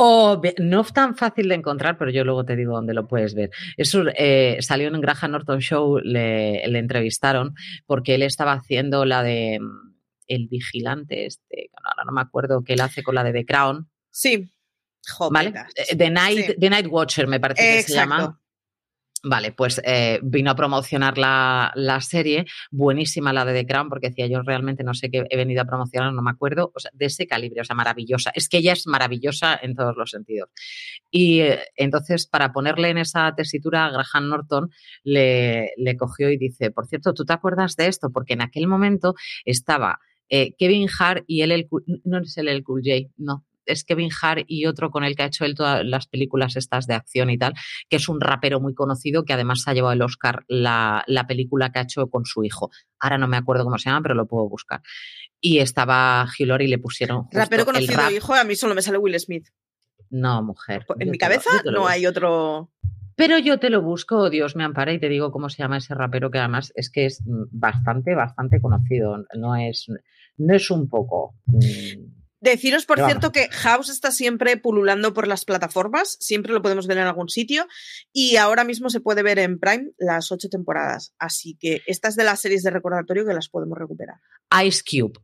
S1: Oh, no es tan fácil de encontrar, pero yo luego te digo dónde lo puedes ver. Eso eh, salió en Graham Norton Show, le, le, entrevistaron porque él estaba haciendo la de mm, El Vigilante, este, ahora no me acuerdo qué él hace con la de The Crown.
S2: Sí.
S1: ¿Vale? The Night, sí. The Night Watcher, me parece que
S2: Exacto.
S1: se llama. Vale, pues eh, vino a promocionar la, la, serie, buenísima la de The Crown, porque decía yo realmente no sé qué he venido a promocionar, no me acuerdo, o sea, de ese calibre, o sea, maravillosa. Es que ella es maravillosa en todos los sentidos. Y eh, entonces, para ponerle en esa tesitura a Graham Norton, le, le, cogió y dice, por cierto, ¿tú te acuerdas de esto? Porque en aquel momento estaba eh, Kevin Hart y él, el, no es él el Cool J, no, es Kevin Hart y otro con el que ha hecho él todas las películas estas de acción y tal, que es un rapero muy conocido que además ha llevado el Oscar la, la, película que ha hecho con su hijo. Ahora no me acuerdo cómo se llama, pero lo puedo buscar. y estaba Laurie y le pusieron. justo
S2: Rapero
S1: el
S2: conocido,
S1: rap.
S2: hijo, a mí solo me sale Will Smith.
S1: No, mujer.
S2: En
S1: yo
S2: mi cabeza
S1: lo
S2: no
S1: busco.
S2: hay otro.
S1: Pero yo te lo busco, Dios me ampara, y te digo cómo se llama ese rapero que además es que es mm, bastante, bastante conocido. No es, no es un poco.
S2: Deciros, por cierto, que House está siempre pululando por las plataformas, siempre lo podemos ver en algún sitio y ahora mismo se puede ver en Prime las ocho temporadas. Así que estas de las series de recordatorio que las podemos recuperar.
S1: Ice Cube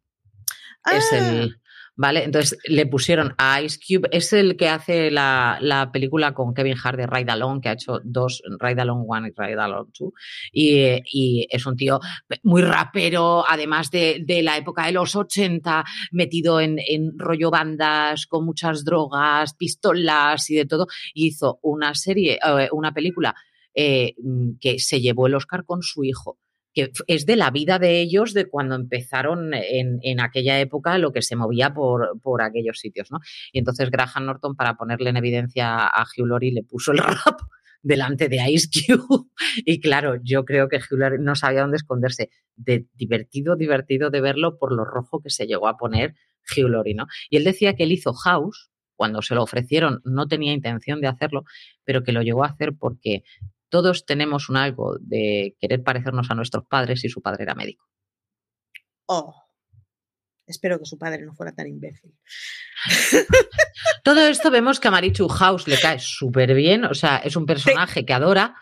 S1: es
S2: Ah,
S1: el. ¿Vale? Entonces le pusieron a Ice Cube, es el que hace la, la película con Kevin Hart de Ride Along, que ha hecho dos, Ride Along 1 y Ride Along 2, y, y es un tío muy rapero, además de, de la época de los 80, metido en, en rollo bandas, con muchas drogas, pistolas y de todo, hizo una serie, eh, una película eh, que se llevó el Oscar con su hijo que es de la vida de ellos de cuando empezaron en, en aquella época lo que se movía por, por aquellos sitios, ¿no? Y entonces Graham Norton, para ponerle en evidencia a Hugh Laurie, le puso el rap delante de Ice Cube. Y claro, yo creo que Hugh Laurie no sabía dónde esconderse. De divertido, divertido de verlo por lo rojo que se llegó a poner Hugh Laurie, ¿no? Y él decía que él hizo House, cuando se lo ofrecieron, no tenía intención de hacerlo, pero que lo llegó a hacer porque todos tenemos un algo de querer parecernos a nuestros padres y su padre era médico.
S2: oh. Espero que su padre no fuera tan imbécil.
S1: Todo esto vemos que a Marichu House le cae súper bien, o sea, es un personaje que adora.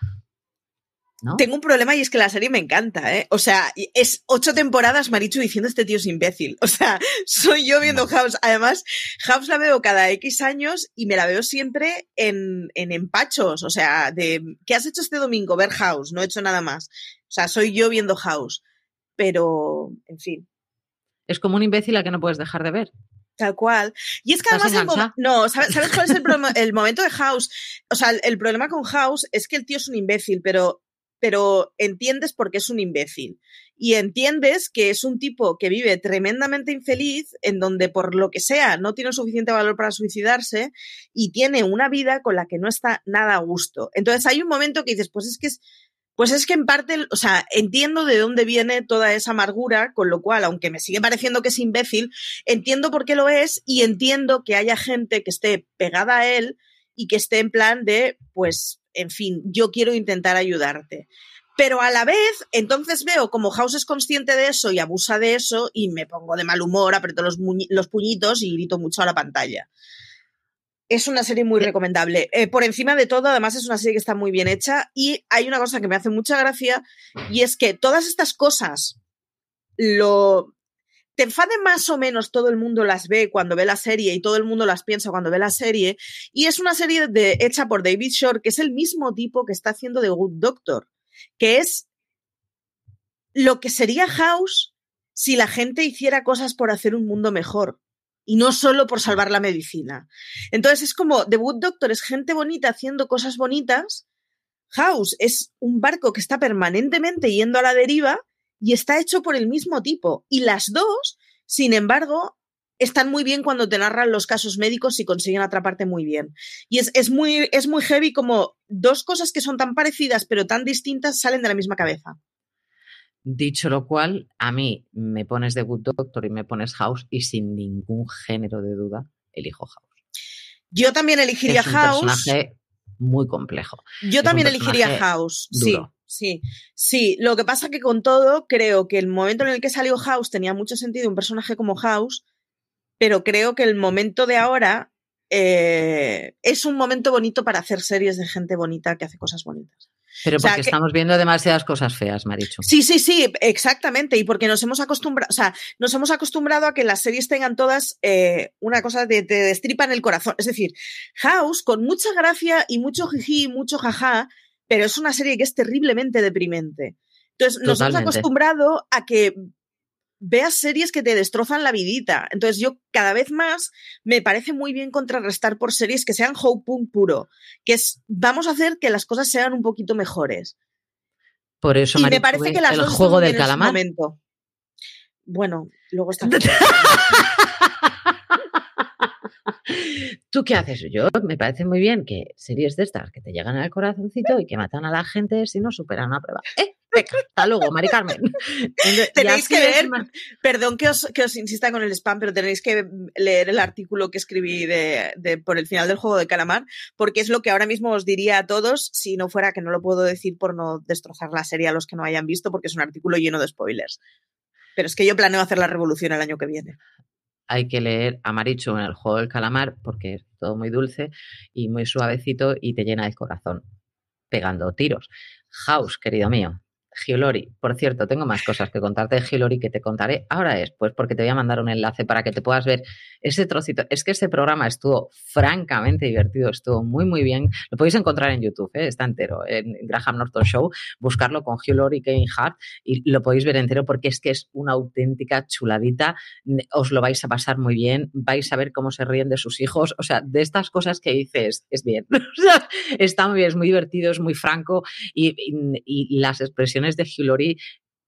S1: ¿No?
S2: Tengo un problema y es que la serie me encanta, ¿eh? O sea, es ocho temporadas Marichu diciendo este tío es imbécil. O sea, soy yo viendo House. Además, House la veo cada X años y me la veo siempre en, en empachos. O sea, de ¿qué has hecho este domingo? Ver House, no he hecho nada más. O sea, soy yo viendo House. Pero, en fin.
S1: Es como un imbécil a que no puedes dejar de ver.
S2: Tal cual. Y es que
S1: ¿Estás
S2: además el no, ¿sabes, sabes cuál es el, el momento de House? O sea, el, el problema con House es que el tío es un imbécil, pero, pero entiendes por qué es un imbécil. Y entiendes que es un tipo que vive tremendamente infeliz, en donde por lo que sea no tiene suficiente valor para suicidarse y tiene una vida con la que no está nada a gusto. Entonces hay un momento que dices, pues es que es, pues es que en parte, o sea, entiendo de dónde viene toda esa amargura, con lo cual, aunque me sigue pareciendo que es imbécil, entiendo por qué lo es y entiendo que haya gente que esté pegada a él y que esté en plan de, pues, en fin, yo quiero intentar ayudarte. Pero a la vez, entonces veo como House es consciente de eso y abusa de eso y me pongo de mal humor, aprieto los, puñitos y grito mucho a la pantalla. Es una serie muy recomendable. Eh, por encima de todo, además es una serie que está muy bien hecha y hay una cosa que me hace mucha gracia y es que todas estas cosas lo te enfade más o menos todo el mundo las ve cuando ve la serie y todo el mundo las piensa cuando ve la serie y es una serie de, hecha por David Shore que es el mismo tipo que está haciendo The Good Doctor que es lo que sería House si la gente hiciera cosas por hacer un mundo mejor y no solo por salvar la medicina. Entonces es como The Good Doctor es gente bonita haciendo cosas bonitas. House es un barco que está permanentemente yendo a la deriva y está hecho por el mismo tipo. Y las dos, sin embargo, están muy bien cuando te narran los casos médicos y consiguen atraparte muy bien. Y es, es muy, es muy heavy como dos cosas que son tan parecidas pero tan distintas salen de la misma cabeza.
S1: Dicho lo cual, a mí me pones The Good Doctor y me pones House y sin ningún género de duda elijo House.
S2: Yo también elegiría
S1: es un
S2: House.
S1: personaje muy complejo.
S2: Yo
S1: es
S2: también elegiría House.
S1: Duro.
S2: sí, sí. Lo que pasa que con todo, creo que el momento en el que salió House tenía mucho sentido un personaje como House, pero creo que el momento de ahora eh, es un momento bonito para hacer series de gente bonita que hace cosas bonitas.
S1: Pero
S2: O sea,
S1: porque
S2: que-
S1: estamos viendo demasiadas cosas feas, Marichu.
S2: Sí, sí, sí, exactamente. Y porque nos hemos acostumbrado, o sea, nos hemos acostumbrado a que las series tengan todas eh, una cosa de te destripan el corazón. Es decir, House, con mucha gracia y mucho jiji y mucho jaja, pero es una serie que es terriblemente deprimente. Entonces, nos hemos acostumbrado a que veas series que te destrozan la vidita. Entonces, yo cada vez más me parece muy bien contrarrestar por series que sean hope punk puro, que es vamos a hacer que las cosas sean un poquito mejores.
S1: Por eso,
S2: Y me parece que las
S1: el
S2: dos
S1: juego del calamar.
S2: momento. Bueno, luego está.
S1: ¿Tú qué haces? Yo me parece muy bien que series de estas que te llegan al corazoncito y que matan a la gente si no superan una prueba. ¿Eh? hasta luego, Mari Carmen.
S2: tenéis que ver, perdón que os, que os insista con el spam, pero tenéis que leer el artículo que escribí de, de, por el final del juego de calamar, porque es lo que ahora mismo os diría a todos si no fuera que no lo puedo decir por no destrozar la serie a los que no hayan visto, porque es un artículo lleno de spoilers. Pero es que yo planeo hacer la revolución el año que viene.
S1: Hay que leer a en el juego del calamar porque es todo muy dulce y muy suavecito y te llena el corazón pegando tiros. House, querido mío, Giolori. Por cierto, tengo más cosas que contarte de Giolori que te contaré ahora después, porque te voy a mandar un enlace para que te puedas ver ese trocito. Es que ese programa estuvo francamente divertido, estuvo muy, muy bien. Lo podéis encontrar en YouTube, ¿eh? está entero, en Graham Norton Show. Buscarlo con Giolori Kevin Hart y lo podéis ver entero porque es que es una auténtica chuladita. Os lo vais a pasar muy bien, vais a ver cómo se ríen de sus hijos. O sea, de estas cosas que dices, es bien. está muy bien, es muy divertido, es muy franco y, y las expresiones de Hillary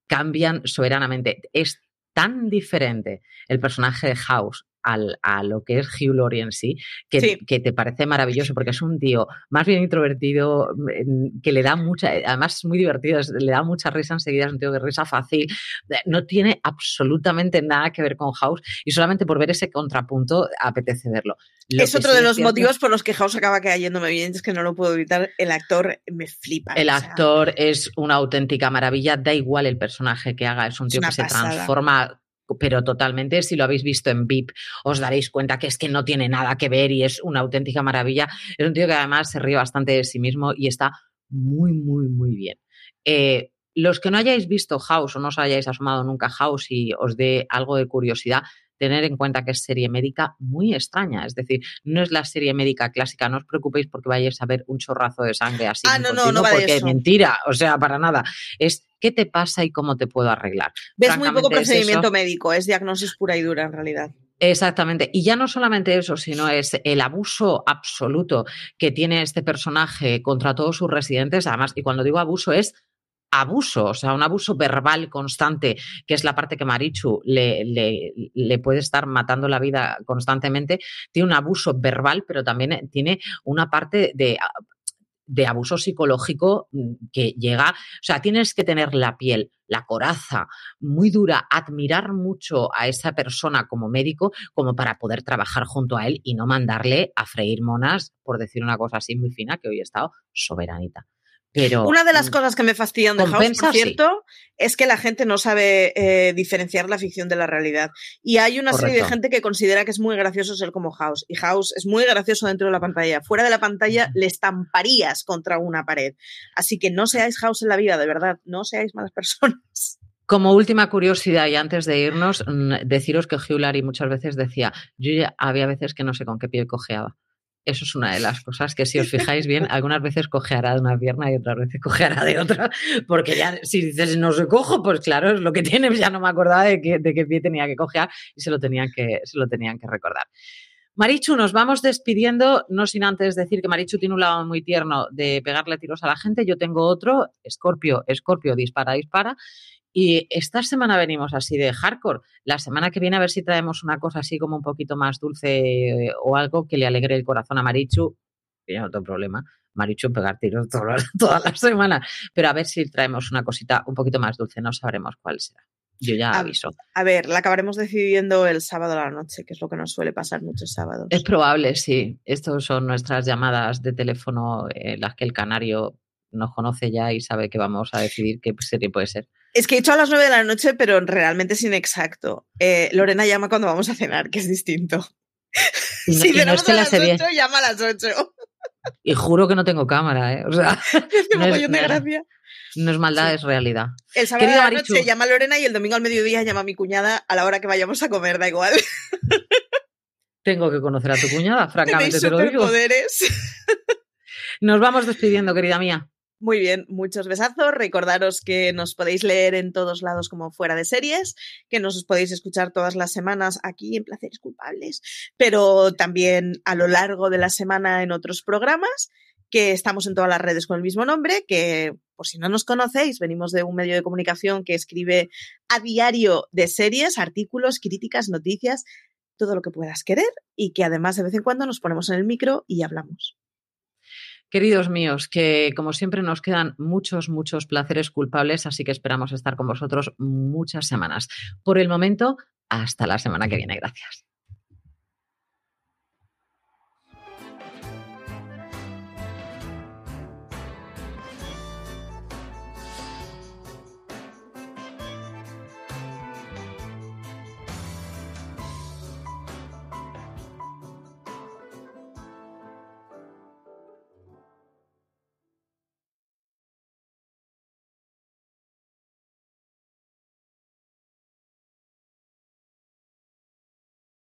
S1: cambian soberanamente. Es tan diferente el personaje de House a lo que es Hugh Laurie en sí, que, que, te parece maravilloso, porque es un tío más bien introvertido, mm, que le da mucha, además es muy divertido, le da mucha risa enseguida, es un tío que risa fácil, eh, no tiene absolutamente nada que ver con House y solamente por ver ese contrapunto apetece verlo.
S2: es otro de los motivos por los que House acaba cayéndome bien, es que no lo puedo evitar, el actor me flipa.
S1: El actor es una auténtica maravilla, da igual el personaje que haga, es un tío que se transforma pero totalmente, si lo habéis visto en VIP, os daréis cuenta que es que no tiene nada que ver y es una auténtica maravilla. Es un tío que además se ríe bastante de sí mismo y está muy, muy, muy bien. Eh, los que no hayáis visto House o no os hayáis asomado nunca House y os dé algo de curiosidad, tener en cuenta que es serie médica muy extraña. Es decir, no es la serie médica clásica. No os preocupéis porque vayáis a ver un chorrazo de sangre así.
S2: Ah, no, no, no,
S1: porque mentira. O sea, para nada. Es qué te pasa y cómo te puedo arreglar.
S2: Ves muy poco procedimiento médico, es diagnosis pura y dura en realidad.
S1: Exactamente. Y ya no solamente eso, sino es el abuso absoluto que tiene este personaje contra todos sus residentes. Además, y cuando digo abuso es abuso, o sea, un abuso verbal constante, que es la parte que Marichu le, puede estar matando la vida constantemente, tiene un abuso verbal, pero también tiene una parte de de abuso psicológico mm, que llega, o sea, tienes que tener la piel, la coraza muy dura, admirar mucho a esa persona como médico como para poder trabajar junto a él y no mandarle a freír monas, por decir una cosa así muy fina, que hoy he estado soberanita.
S2: Una de las mm, cosas que me fastidian de House, por cierto, es que la gente no sabe eh, diferenciar la ficción de la realidad. Y hay una serie de gente que considera que es muy gracioso ser como House. Y House es muy gracioso dentro de la pantalla. Fuera de la pantalla le estamparías contra una pared. Así que no seáis House en la vida, de verdad. No seáis malas personas.
S1: Como última curiosidad y antes de irnos, mm, deciros que Hugh Larry muchas veces decía, yo ya había veces que no sé con qué pie cojeaba. Eso es una de las cosas que si os fijáis bien, algunas veces cojeará de una pierna y otras veces cojeará de otra, porque ya si dices no se cojo, pues claro, es lo que tiene, ya no me acordaba de, qué, de qué pie tenía que cojear y se lo tenían que, se lo tenían que recordar. Marichu, nos vamos despidiendo, no sin antes decir que Marichu tiene un lado muy tierno de pegarle tiros a la gente, yo tengo otro, Escorpio, Escorpio, dispara, dispara, y esta semana venimos así de hardcore. La semana que viene a ver si traemos una cosa así como un poquito más dulce o algo que le alegre el corazón a Marichu. Tiene otro problema. Marichu pegar tiros toda, la semana. Pero a ver si traemos una cosita un poquito más dulce. No sabremos cuál será. Yo ya aviso.
S2: A ver, la acabaremos decidiendo el sábado a la noche, que es lo que nos suele pasar muchos sábados.
S1: Es probable, sí. Estos son nuestras llamadas de teléfono en las que el canario nos conoce ya y sabe que vamos a decidir qué serie puede ser.
S2: Es que he hecho a las nueve de la noche, pero realmente es inexacto. Eh, Lorena llama cuando vamos a cenar, que es distinto.
S1: Y si no, es que a las serie...
S2: llama a las 8.
S1: Y juro que no tengo cámara, ¿eh? O sea,
S2: no, es, de gracia.
S1: no es maldad, es realidad.
S2: El sábado de la noche llama Lorena y el domingo al mediodía llama a mi cuñada a la hora que vayamos a comer, da igual.
S1: Tengo que conocer a tu cuñada, francamente te lo digo. Nos vamos despidiendo, querida mía.
S2: Muy bien, muchos besazos. Recordaros que nos podéis leer en todos lados como fuera de series, que nos podéis escuchar todas las semanas aquí en Placeres Culpables, pero también a lo largo de la semana en otros programas, que estamos en todas las redes con el mismo nombre, que por si no nos conocéis, venimos de un medio de comunicación que escribe a diario de series, artículos, críticas, noticias, todo lo que puedas querer y que además de vez en cuando nos ponemos en el micro y hablamos.
S1: Queridos míos, que como siempre nos quedan muchos, muchos placeres culpables, así que esperamos estar con vosotros muchas semanas. Por el momento, hasta la semana que viene. Gracias.